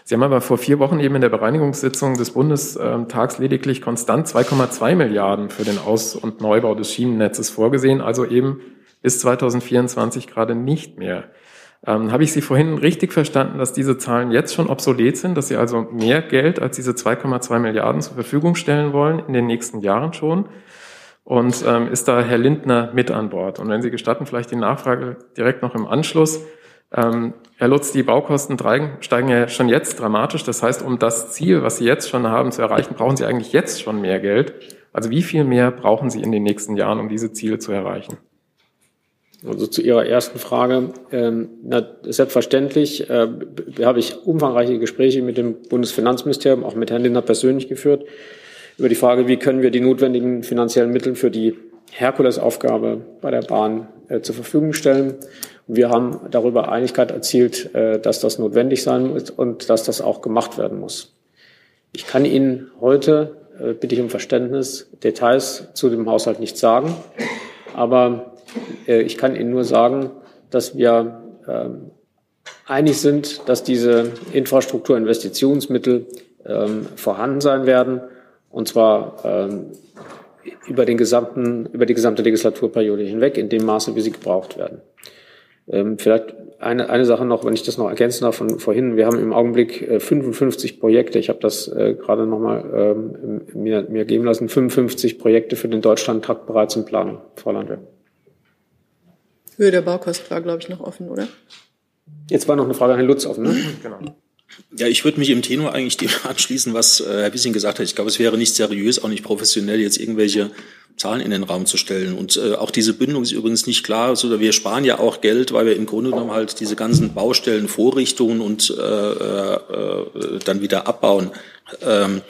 [SPEAKER 16] Sie haben aber vor vier Wochen eben in der Bereinigungssitzung des Bundestags lediglich konstant 2,2 Milliarden für den Aus- und Neubau des Schienennetzes vorgesehen, also eben bis 2024 gerade nicht mehr. Ähm, Habe ich Sie vorhin richtig verstanden, dass diese Zahlen jetzt schon obsolet sind, dass Sie also mehr Geld als diese 2,2 Milliarden zur Verfügung stellen wollen, in den nächsten Jahren schon? Und ähm, ist da Herr Lindner mit an Bord? Und wenn Sie gestatten, vielleicht die Nachfrage direkt noch im Anschluss. Ähm, Herr Lutz, die Baukosten steigen ja schon jetzt dramatisch. Das heißt, um das Ziel, was Sie jetzt schon haben, zu erreichen, brauchen Sie eigentlich jetzt schon mehr Geld. Also wie viel mehr brauchen Sie in den nächsten Jahren, um diese Ziele zu erreichen?
[SPEAKER 2] Also zu Ihrer ersten Frage. Ähm, na, selbstverständlich äh, habe ich umfangreiche Gespräche mit dem Bundesfinanzministerium, auch mit Herrn Lindner persönlich geführt, über die Frage, wie können wir die notwendigen finanziellen Mittel für die Herkulesaufgabe bei der Bahn äh, zur Verfügung stellen. Wir haben darüber Einigkeit erzielt, äh, dass das notwendig sein muss und dass das auch gemacht werden muss. Ich kann Ihnen heute, äh, bitte ich um Verständnis, Details zu dem Haushalt nicht sagen, aber äh, ich kann Ihnen nur sagen, dass wir ähm, einig sind, dass diese Infrastrukturinvestitionsmittel ähm, vorhanden sein werden, und zwar ähm, über, den gesamten, über die gesamte Legislaturperiode hinweg, in dem Maße, wie sie gebraucht werden. Vielleicht eine, eine Sache noch, wenn ich das noch ergänzen darf von vorhin. Wir haben im Augenblick 55 Projekte. Ich habe das äh, gerade nochmal ähm, mir, mir geben lassen. 55 Projekte für den Deutschlandtakt bereits in Planung, Frau Landwehr.
[SPEAKER 1] Höhe der Baukosten war, glaube ich, noch offen, oder?
[SPEAKER 2] Jetzt war noch eine Frage an Herrn Lutz offen, ne? Genau.
[SPEAKER 4] Ja, ich würde mich im Tenor eigentlich dem (laughs) anschließen, was äh, Herr Wissing gesagt hat. Ich glaube, es wäre nicht seriös, auch nicht professionell, jetzt irgendwelche Zahlen in den Raum zu stellen. Und äh, auch diese Bindung ist übrigens nicht klar. So, wir sparen ja auch Geld, weil wir im Grunde genommen halt diese ganzen Baustellen, Vorrichtungen und äh, äh, dann wieder abbauen. Ähm,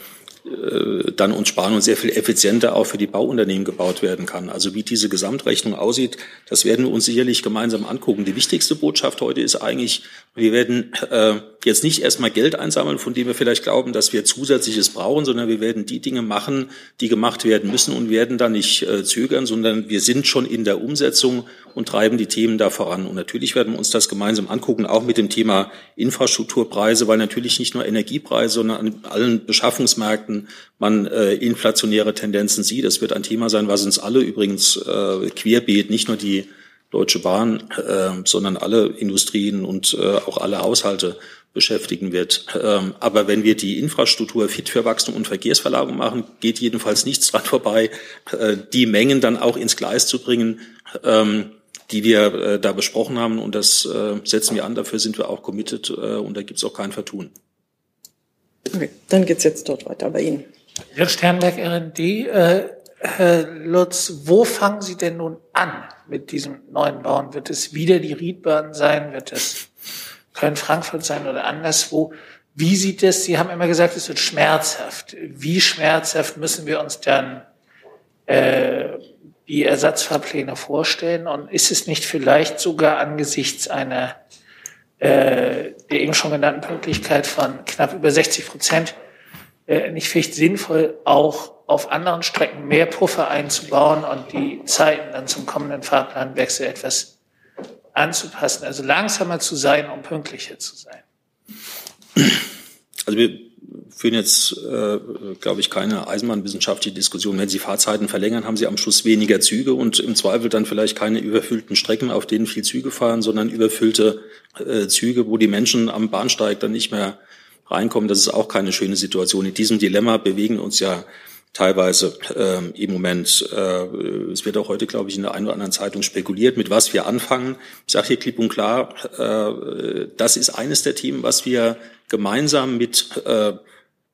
[SPEAKER 4] äh, dann uns sparen und sehr viel effizienter auch für die Bauunternehmen gebaut werden kann. Also wie diese Gesamtrechnung aussieht, das werden wir uns sicherlich gemeinsam angucken. Die wichtigste Botschaft heute ist eigentlich, wir werden äh, jetzt nicht erstmal Geld einsammeln, von dem wir vielleicht glauben, dass wir zusätzliches brauchen, sondern wir werden die Dinge machen, die gemacht werden müssen und werden da nicht äh, zögern, sondern wir sind schon in der Umsetzung und treiben die Themen da voran. Und natürlich werden wir uns das gemeinsam angucken, auch mit dem Thema Infrastrukturpreise, weil natürlich nicht nur Energiepreise, sondern an allen Beschaffungsmärkten man äh, inflationäre Tendenzen sieht. Das wird ein Thema sein, was uns alle übrigens äh, querbeet, nicht nur die Deutsche Bahn, äh, sondern alle Industrien und äh, auch alle Haushalte beschäftigen wird. Ähm, aber wenn wir die Infrastruktur fit für Wachstum und Verkehrsverlagerung machen, geht jedenfalls nichts dran vorbei, äh, die Mengen dann auch ins Gleis zu bringen, ähm, die wir äh, da besprochen haben. Und das äh, setzen wir an. Dafür sind wir auch committed äh, und da gibt es auch kein Vertun.
[SPEAKER 1] Okay, dann geht's jetzt dort weiter bei Ihnen.
[SPEAKER 17] Herr Sternberg, RND. Äh, Herr Lutz, wo fangen Sie denn nun an mit diesem neuen Bauen? Wird es wieder die Riedbahn sein? Wird es Köln-Frankfurt sein oder anderswo? Wie sieht es? Sie haben immer gesagt, es wird schmerzhaft. Wie schmerzhaft müssen wir uns dann äh, die Ersatzfahrpläne vorstellen? Und ist es nicht vielleicht sogar angesichts einer äh, der eben schon genannten Pünktlichkeit von knapp über 60 Prozent äh, nicht vielleicht sinnvoll, auch auf anderen Strecken mehr Puffer einzubauen und die Zeiten dann zum kommenden Fahrplanwechsel etwas anzupassen, also langsamer zu sein, um pünktlicher zu sein?
[SPEAKER 4] Also wir führen jetzt, äh, glaube ich, keine eisenbahnwissenschaftliche Diskussion. Wenn Sie Fahrzeiten verlängern, haben Sie am Schluss weniger Züge und im Zweifel dann vielleicht keine überfüllten Strecken, auf denen viel Züge fahren, sondern überfüllte äh, Züge, wo die Menschen am Bahnsteig dann nicht mehr reinkommen. Das ist auch keine schöne Situation. In diesem Dilemma bewegen uns ja teilweise äh, im Moment. Äh, es wird auch heute, glaube ich, in der einen oder anderen Zeitung spekuliert, mit was wir anfangen. Ich sage hier klipp und klar, äh, das ist eines der Themen, was wir gemeinsam mit äh,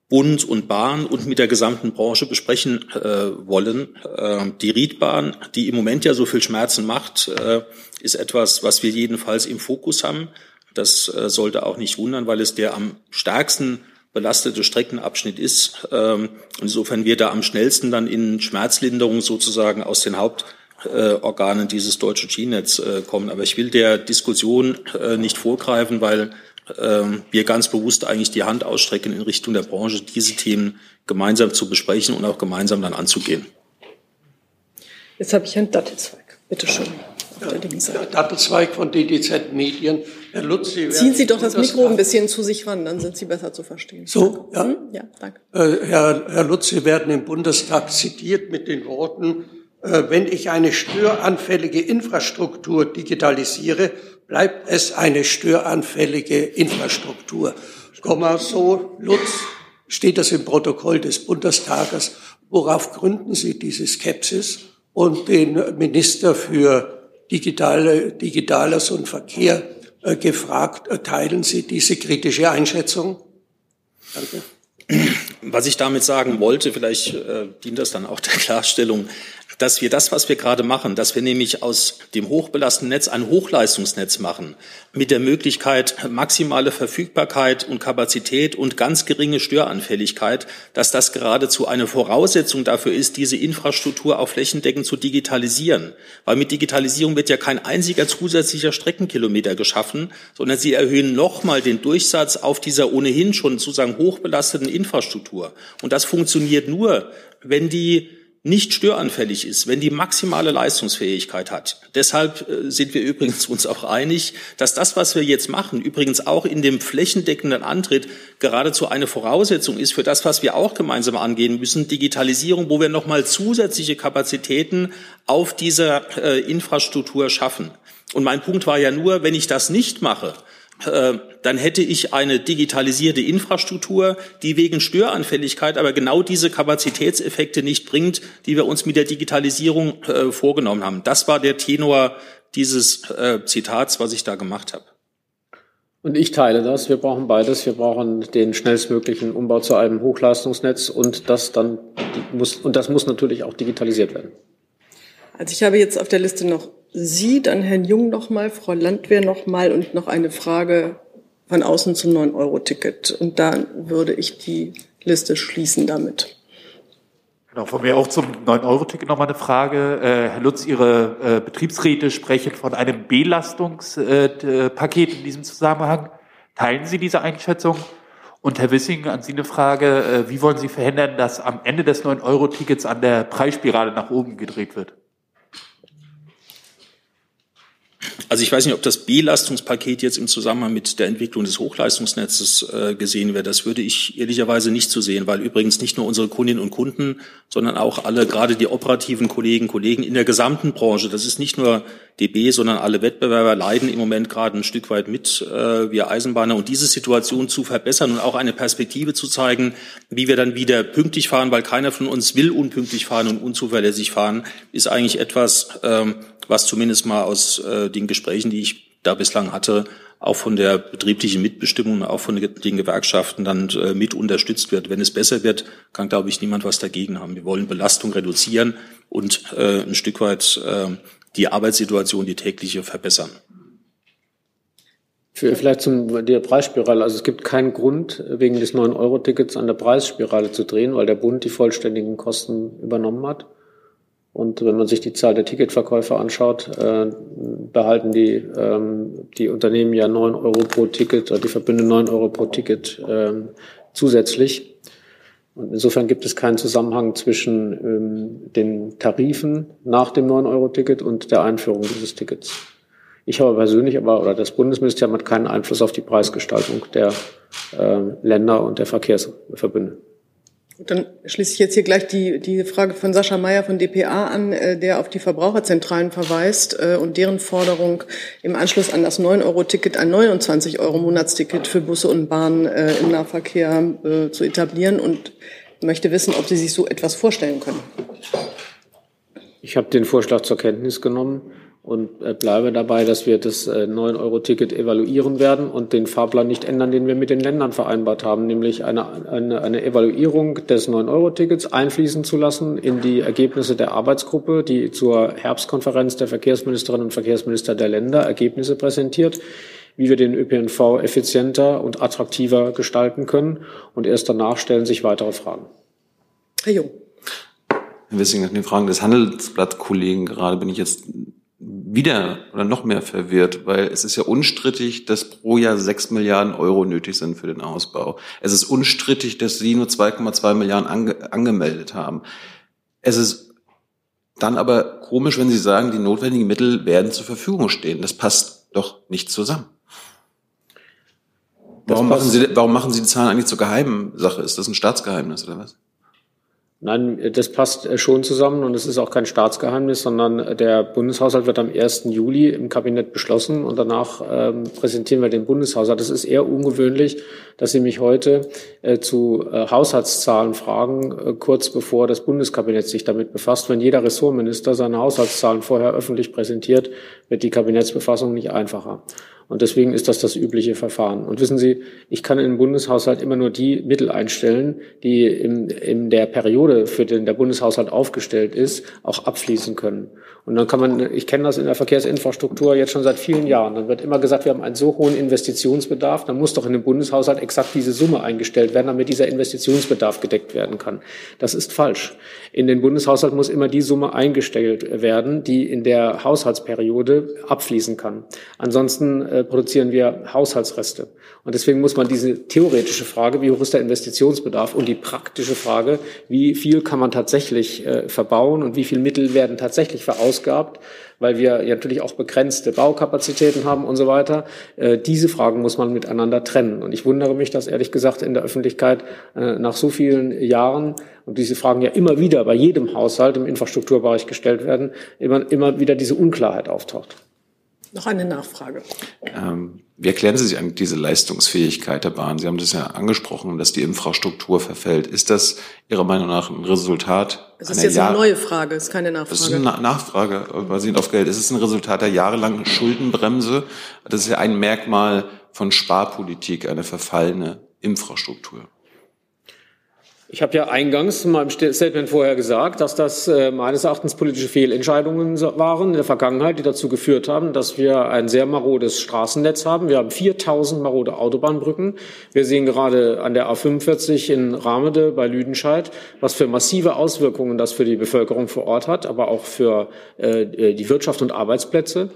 [SPEAKER 4] Bund und Bahn und mit der gesamten Branche besprechen äh, wollen. Äh, die Riedbahn, die im Moment ja so viel Schmerzen macht, äh, ist etwas, was wir jedenfalls im Fokus haben. Das äh, sollte auch nicht wundern, weil es der am stärksten belastete Streckenabschnitt ist. Ähm, insofern wir da am schnellsten dann in Schmerzlinderung sozusagen aus den Hauptorganen dieses deutschen Schienennetz äh, kommen. Aber ich will der Diskussion äh, nicht vorgreifen, weil ähm, wir ganz bewusst eigentlich die Hand ausstrecken in Richtung der Branche, diese Themen gemeinsam zu besprechen und auch gemeinsam dann anzugehen.
[SPEAKER 1] Jetzt habe ich Herrn Dattelsweig. Bitte schön.
[SPEAKER 18] Ja, Dattelsweig von DDZ Medien. Herr Lutz,
[SPEAKER 1] Sie Ziehen Sie doch das Mikro ein bisschen zu sich ran, dann sind Sie besser zu verstehen.
[SPEAKER 18] So, ja?
[SPEAKER 1] Hm? Ja, danke.
[SPEAKER 18] Äh, Herr, Herr Lutz, Sie werden im Bundestag zitiert mit den Worten, äh, wenn ich eine störanfällige Infrastruktur digitalisiere, bleibt es eine störanfällige Infrastruktur. Komma so, Lutz, steht das im Protokoll des Bundestages. Worauf gründen Sie diese Skepsis und den Minister für digitale, Digitales und Verkehr gefragt, äh, teilen Sie diese kritische Einschätzung?
[SPEAKER 4] Danke. Was ich damit sagen wollte, vielleicht äh, dient das dann auch der Klarstellung, dass wir das, was wir gerade machen, dass wir nämlich aus dem hochbelasteten Netz ein Hochleistungsnetz machen, mit der Möglichkeit maximale Verfügbarkeit und Kapazität und ganz geringe Störanfälligkeit, dass das geradezu eine Voraussetzung dafür ist, diese Infrastruktur auch flächendeckend zu digitalisieren. Weil mit Digitalisierung wird ja kein einziger zusätzlicher Streckenkilometer geschaffen, sondern sie erhöhen nochmal den Durchsatz auf dieser ohnehin schon sozusagen hochbelasteten Infrastruktur. Und das funktioniert nur, wenn die nicht störanfällig ist, wenn die maximale Leistungsfähigkeit hat. Deshalb äh, sind wir übrigens uns auch einig, dass das, was wir jetzt machen, übrigens auch in dem flächendeckenden Antritt geradezu eine Voraussetzung ist für das, was wir auch gemeinsam angehen müssen, Digitalisierung, wo wir nochmal zusätzliche Kapazitäten auf dieser äh, Infrastruktur schaffen. Und mein Punkt war ja nur, wenn ich das nicht mache, dann hätte ich eine digitalisierte Infrastruktur, die wegen Störanfälligkeit aber genau diese Kapazitätseffekte nicht bringt, die wir uns mit der Digitalisierung äh, vorgenommen haben. Das war der Tenor dieses äh, Zitats, was ich da gemacht habe.
[SPEAKER 2] Und ich teile das. Wir brauchen beides. Wir brauchen den schnellstmöglichen Umbau zu einem Hochleistungsnetz und das dann muss, und das muss natürlich auch digitalisiert werden.
[SPEAKER 1] Also ich habe jetzt auf der Liste noch Sie, dann Herrn Jung nochmal, Frau Landwehr nochmal und noch eine Frage von außen zum 9-Euro-Ticket. Und dann würde ich die Liste schließen damit.
[SPEAKER 19] Genau, von mir auch zum 9-Euro-Ticket nochmal eine Frage. Äh, Herr Lutz, Ihre äh, Betriebsräte sprechen von einem Belastungspaket äh, in diesem Zusammenhang. Teilen Sie diese Einschätzung? Und Herr Wissing, an Sie eine Frage. Äh, wie wollen Sie verhindern, dass am Ende des 9-Euro-Tickets an der Preisspirale nach oben gedreht wird?
[SPEAKER 4] Also ich weiß nicht, ob das Belastungspaket jetzt im Zusammenhang mit der Entwicklung des Hochleistungsnetzes äh, gesehen wird. Das würde ich ehrlicherweise nicht so sehen, weil übrigens nicht nur unsere Kundinnen und Kunden, sondern auch alle, gerade die operativen Kollegen, Kollegen in der gesamten Branche, das ist nicht nur DB, sondern alle Wettbewerber leiden im Moment gerade ein Stück weit mit, äh, wir Eisenbahner. Und diese Situation zu verbessern und auch eine Perspektive zu zeigen, wie wir dann wieder pünktlich fahren, weil keiner von uns will unpünktlich fahren und unzuverlässig fahren, ist eigentlich etwas, ähm, was zumindest mal aus äh, den Gesprächen, die ich da bislang hatte, auch von der betrieblichen Mitbestimmung, auch von den Gewerkschaften dann äh, mit unterstützt wird. Wenn es besser wird, kann, glaube ich, niemand was dagegen haben. Wir wollen Belastung reduzieren und äh, ein Stück weit äh, die Arbeitssituation, die tägliche verbessern.
[SPEAKER 2] Für, vielleicht zum der Preisspirale. Also es gibt keinen Grund, wegen des 9-Euro-Tickets an der Preisspirale zu drehen, weil der Bund die vollständigen Kosten übernommen hat. Und wenn man sich die Zahl der Ticketverkäufer anschaut, äh, behalten die, ähm, die Unternehmen ja 9 Euro pro Ticket, oder die Verbünde 9 Euro pro Ticket ähm, zusätzlich. Und insofern gibt es keinen Zusammenhang zwischen ähm, den Tarifen nach dem 9-Euro-Ticket und der Einführung dieses Tickets. Ich habe persönlich aber, oder das Bundesministerium hat keinen Einfluss auf die Preisgestaltung der äh, Länder und der Verkehrsverbünde.
[SPEAKER 1] Dann schließe ich jetzt hier gleich die, die Frage von Sascha Mayer von dpa an, äh, der auf die Verbraucherzentralen verweist äh, und deren Forderung im Anschluss an das 9-Euro-Ticket ein 29-Euro-Monatsticket für Busse und Bahnen äh, im Nahverkehr zu etablieren und möchte wissen, ob Sie sich so etwas vorstellen können.
[SPEAKER 2] Ich habe den Vorschlag zur Kenntnis genommen und äh, bleibe dabei, dass wir das 9-Euro-Ticket evaluieren werden und den Fahrplan nicht ändern, den wir mit den Ländern vereinbart haben, nämlich eine, eine, eine Evaluierung des 9-Euro-Tickets einfließen zu lassen in die Ergebnisse der Arbeitsgruppe, die zur Herbstkonferenz der Verkehrsministerinnen und Verkehrsminister der Länder Ergebnisse präsentiert wie wir den ÖPNV effizienter und attraktiver gestalten können. Und erst danach stellen sich weitere Fragen.
[SPEAKER 1] Herr Jung.
[SPEAKER 5] Herr Wissing, nach den Fragen des Handelsblatt-Kollegen gerade bin ich jetzt wieder oder noch mehr verwirrt, weil es ist ja unstrittig, dass pro Jahr sechs Milliarden Euro nötig sind für den Ausbau. Es ist unstrittig, dass Sie nur 2,2 Milliarden ange angemeldet haben. Es ist dann aber komisch, wenn Sie sagen, die notwendigen Mittel werden zur Verfügung stehen. Das passt doch nicht zusammen. Warum machen, Sie, warum machen Sie die Zahlen eigentlich zur geheimen Sache? Ist das ein Staatsgeheimnis oder was?
[SPEAKER 2] Nein, das passt äh, schon zusammen und es ist auch kein Staatsgeheimnis, sondern äh, der Bundeshaushalt wird am 1. Juli im Kabinett beschlossen und danach ähm, präsentieren wir den Bundeshaushalt. Es ist eher ungewöhnlich, dass Sie mich heute äh, zu äh, Haushaltszahlen fragen, äh, kurz bevor das Bundeskabinett sich damit befasst. Wenn jeder Ressortminister seine Haushaltszahlen vorher öffentlich präsentiert, wird die Kabinettsbefassung nicht einfacher. Und deswegen ist das das übliche Verfahren. Und wissen Sie, ich kann im Bundeshaushalt immer nur die Mittel einstellen, die in, in der Periode, für den der Bundeshaushalt aufgestellt ist, auch abfließen können. Und dann kann man, ich kenne das in der Verkehrsinfrastruktur jetzt schon seit vielen Jahren, dann wird immer gesagt, wir haben einen so hohen Investitionsbedarf, dann muss doch in dem Bundeshaushalt exakt diese Summe eingestellt werden, damit dieser Investitionsbedarf gedeckt werden kann. Das ist falsch. In den Bundeshaushalt muss immer die Summe eingestellt werden, die in der Haushaltsperiode abfließen kann. Ansonsten äh, produzieren wir Haushaltsreste. Und deswegen muss man diese theoretische Frage, wie hoch ist der Investitionsbedarf, und die praktische Frage, wie viel kann man tatsächlich äh, verbauen und wie viel Mittel werden tatsächlich verausgabt, weil wir ja natürlich auch begrenzte Baukapazitäten haben und so weiter. Äh, diese Fragen muss man miteinander trennen. Und ich wundere mich, dass ehrlich gesagt in der Öffentlichkeit äh, nach so vielen Jahren und diese Fragen ja immer wieder bei jedem Haushalt im Infrastrukturbereich gestellt werden, immer, immer wieder diese Unklarheit auftaucht.
[SPEAKER 1] Noch eine Nachfrage.
[SPEAKER 5] Ähm, wie erklären Sie sich eigentlich diese Leistungsfähigkeit der Bahn? Sie haben das ja angesprochen, dass die Infrastruktur verfällt. Ist das Ihrer Meinung nach ein Resultat?
[SPEAKER 1] Es ist jetzt Jahr eine neue Frage, es ist keine Nachfrage.
[SPEAKER 5] Das ist eine Nachfrage basierend auf Geld. Ist es ein Resultat der jahrelangen Schuldenbremse? Das ist ja ein Merkmal von Sparpolitik, eine verfallene Infrastruktur.
[SPEAKER 2] Ich habe ja eingangs in meinem Statement vorher gesagt, dass das äh, meines Erachtens politische Fehlentscheidungen waren in der Vergangenheit, die dazu geführt haben, dass wir ein sehr marodes Straßennetz haben. Wir haben 4000 marode Autobahnbrücken. Wir sehen gerade an der A45 in Ramede bei Lüdenscheid, was für massive Auswirkungen das für die Bevölkerung vor Ort hat, aber auch für äh, die Wirtschaft und Arbeitsplätze.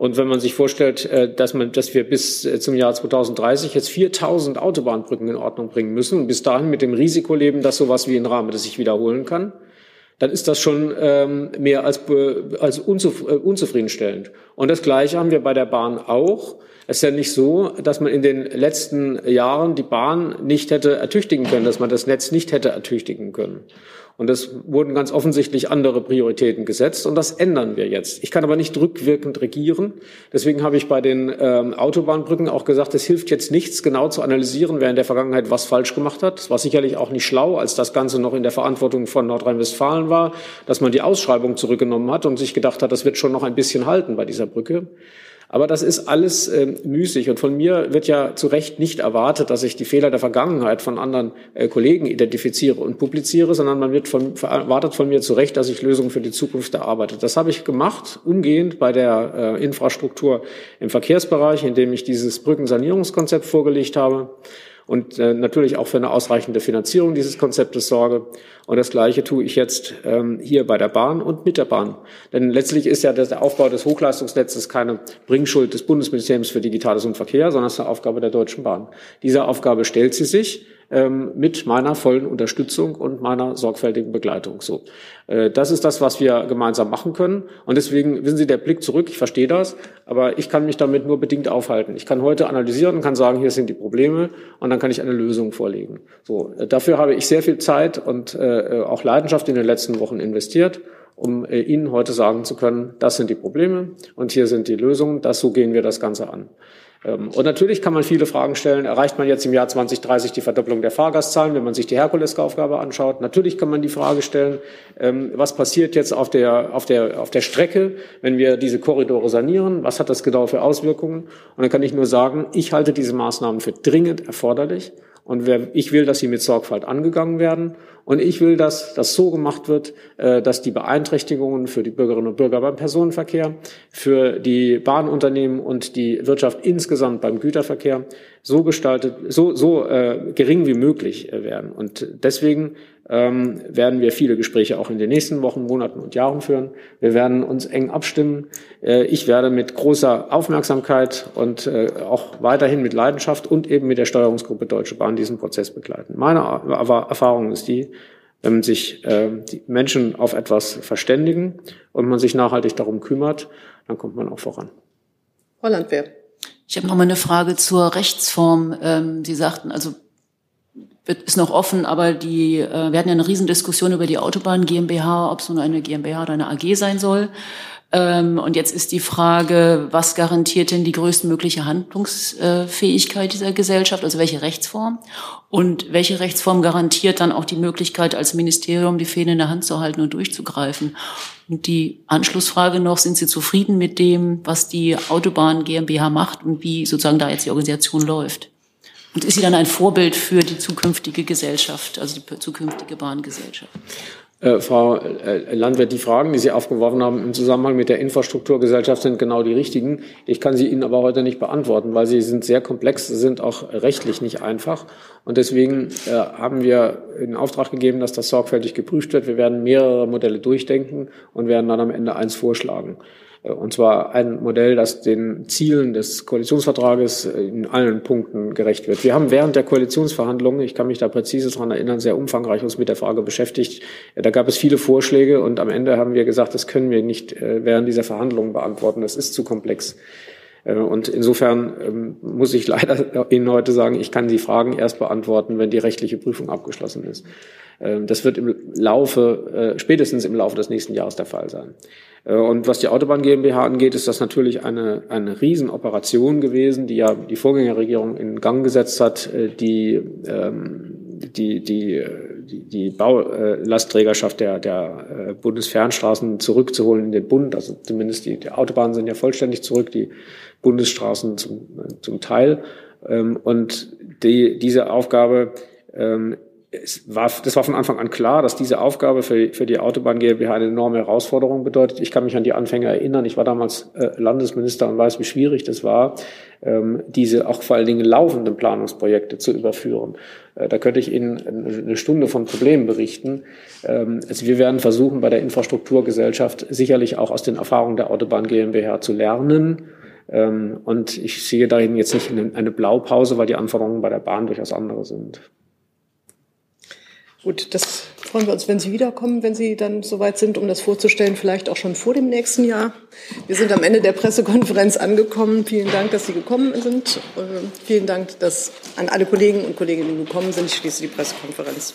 [SPEAKER 2] Und wenn man sich vorstellt, äh, dass, man, dass wir bis äh, zum Jahr 2030 jetzt 4000 Autobahnbrücken in Ordnung bringen müssen und bis dahin mit dem Risiko leben, dass sowas wie in Rahmen das sich wiederholen kann, dann ist das schon ähm, mehr als, als unzuf äh, unzufriedenstellend. Und das Gleiche haben wir bei der Bahn auch. Es ist ja nicht so, dass man in den letzten Jahren die Bahn nicht hätte ertüchtigen können, dass man das Netz nicht hätte ertüchtigen können. Und es wurden ganz offensichtlich andere Prioritäten gesetzt und das ändern wir jetzt. Ich kann aber nicht rückwirkend regieren. Deswegen habe ich bei den ähm, Autobahnbrücken auch gesagt, es hilft jetzt nichts, genau zu analysieren, wer in der Vergangenheit was falsch gemacht hat. Es war sicherlich auch nicht schlau, als das Ganze noch in der Verantwortung von Nordrhein-Westfalen war, dass man die Ausschreibung zurückgenommen hat und sich gedacht hat, das wird schon noch ein bisschen halten bei dieser Brücke. Aber das ist alles äh, müßig. Und von mir wird ja zu Recht nicht erwartet, dass ich die Fehler der Vergangenheit von anderen äh, Kollegen identifiziere und publiziere, sondern man wird von, erwartet von mir zu Recht, dass ich Lösungen für die Zukunft erarbeite. Das habe ich gemacht, umgehend bei der äh, Infrastruktur im Verkehrsbereich, indem ich dieses Brückensanierungskonzept vorgelegt habe und äh, natürlich auch für eine ausreichende Finanzierung dieses Konzeptes sorge. Und das Gleiche tue ich jetzt ähm, hier bei der Bahn und mit der Bahn. Denn letztlich ist ja der Aufbau des Hochleistungsnetzes keine Bringschuld des Bundesministeriums für Digitales und Verkehr, sondern es ist eine Aufgabe der Deutschen Bahn. Dieser Aufgabe stellt sie sich ähm, mit meiner vollen Unterstützung und meiner sorgfältigen Begleitung. So, äh, das ist das, was wir gemeinsam machen können. Und deswegen wissen Sie, der Blick zurück. Ich verstehe das, aber ich kann mich damit nur bedingt aufhalten. Ich kann heute analysieren und kann sagen, hier sind die Probleme, und dann kann ich eine Lösung vorlegen. So, äh, dafür habe ich sehr viel Zeit und äh, auch Leidenschaft in den letzten Wochen investiert um äh, Ihnen heute sagen zu können, das sind die Probleme und hier sind die Lösungen, das so gehen wir das Ganze an. Ähm, und natürlich kann man viele Fragen stellen. Erreicht man jetzt im Jahr 2030 die Verdopplung der Fahrgastzahlen, wenn man sich die Herkulesaufgabe anschaut? Natürlich kann man die Frage stellen, ähm, was passiert jetzt auf der, auf der, auf der Strecke, wenn wir diese Korridore sanieren? Was hat das genau für Auswirkungen? Und dann kann ich nur sagen, ich halte diese Maßnahmen für dringend erforderlich. Und ich will, dass sie mit Sorgfalt angegangen werden. Und ich will, dass das so gemacht wird, äh, dass die Beeinträchtigungen für die Bürgerinnen und Bürger beim Personenverkehr, für die Bahnunternehmen und die Wirtschaft insgesamt beim Güterverkehr so gestaltet, so, so äh, gering wie möglich äh, werden. Und deswegen ähm, werden wir viele Gespräche auch in den nächsten Wochen, Monaten und Jahren führen. Wir werden uns eng abstimmen. Äh, ich werde mit großer Aufmerksamkeit und äh, auch weiterhin mit Leidenschaft und eben mit der Steuerungsgruppe Deutsche Bahn diesen Prozess begleiten. Meine Erfahrung ist die, wenn sich äh, die Menschen auf etwas verständigen und man sich nachhaltig darum kümmert, dann kommt man auch voran.
[SPEAKER 1] Holland wer?
[SPEAKER 9] Ich habe noch mal eine Frage zur Rechtsform. Ähm, Sie sagten, also ist noch offen, aber die, äh, wir hatten ja eine Riesendiskussion über die Autobahn GmbH, ob es nun eine GmbH oder eine AG sein soll. Ähm, und jetzt ist die Frage, was garantiert denn die größtmögliche Handlungsfähigkeit dieser Gesellschaft, also welche Rechtsform? Und welche Rechtsform garantiert dann auch die Möglichkeit, als Ministerium die Fäden in der Hand zu halten und durchzugreifen? Und die Anschlussfrage noch, sind Sie zufrieden mit dem, was die Autobahn GmbH macht und wie sozusagen da jetzt die Organisation läuft? Und ist sie dann ein Vorbild für die zukünftige Gesellschaft, also die zukünftige Bahngesellschaft?
[SPEAKER 2] Äh, Frau äh, Landwirt, die Fragen, die Sie aufgeworfen haben im Zusammenhang mit der Infrastrukturgesellschaft, sind genau die richtigen. Ich kann sie Ihnen aber heute nicht beantworten, weil sie sind sehr komplex, sind auch rechtlich nicht einfach. Und deswegen äh, haben wir in Auftrag gegeben, dass das sorgfältig geprüft wird. Wir werden mehrere Modelle durchdenken und werden dann am Ende eins vorschlagen. Äh, und zwar ein Modell, das den Zielen des Koalitionsvertrages äh, in allen Punkten gerecht wird. Wir haben während der Koalitionsverhandlungen, ich kann mich da präzise daran erinnern, sehr umfangreich uns mit der Frage beschäftigt. Äh, da gab es viele Vorschläge und am Ende haben wir gesagt, das können wir nicht während dieser Verhandlungen beantworten. Das ist zu komplex. Und insofern ähm, muss ich leider (laughs) Ihnen heute sagen, ich kann die Fragen erst beantworten, wenn die rechtliche Prüfung abgeschlossen ist. Ähm, das wird im Laufe, spätestens im Laufe des nächsten Jahres der Fall sein. Äh, und was die Autobahn GmbH angeht, ist das natürlich eine, eine Riesenoperation gewesen, die ja die Vorgängerregierung in Gang gesetzt hat, äh, die, ähm, die, die, die, Baulastträgerschaft der, der Bundesfernstraßen zurückzuholen in den Bund. Also zumindest die, die Autobahnen sind ja vollständig zurück, die Bundesstraßen zum, zum Teil. Ähm, und die, diese Aufgabe ähm, es war, das war von Anfang an klar, dass diese Aufgabe für, für die Autobahn GmbH eine enorme Herausforderung bedeutet. Ich kann mich an die Anfänge erinnern. Ich war damals äh, Landesminister und weiß, wie schwierig das war, ähm, diese auch vor allen Dingen laufenden Planungsprojekte zu überführen. Äh, da könnte ich Ihnen eine Stunde von Problemen berichten. Ähm, also wir werden versuchen, bei der Infrastrukturgesellschaft sicherlich auch aus den Erfahrungen der Autobahn GmbH zu lernen. Ähm, und ich sehe dahin jetzt nicht eine Blaupause, weil die Anforderungen bei der Bahn durchaus andere sind.
[SPEAKER 1] Gut, das freuen wir uns, wenn Sie wiederkommen, wenn Sie dann soweit sind, um das vorzustellen, vielleicht auch schon vor dem nächsten Jahr. Wir sind am Ende der Pressekonferenz angekommen. Vielen Dank, dass Sie gekommen sind. Äh, vielen Dank dass, an alle Kollegen und Kolleginnen, die gekommen sind. Ich schließe die Pressekonferenz.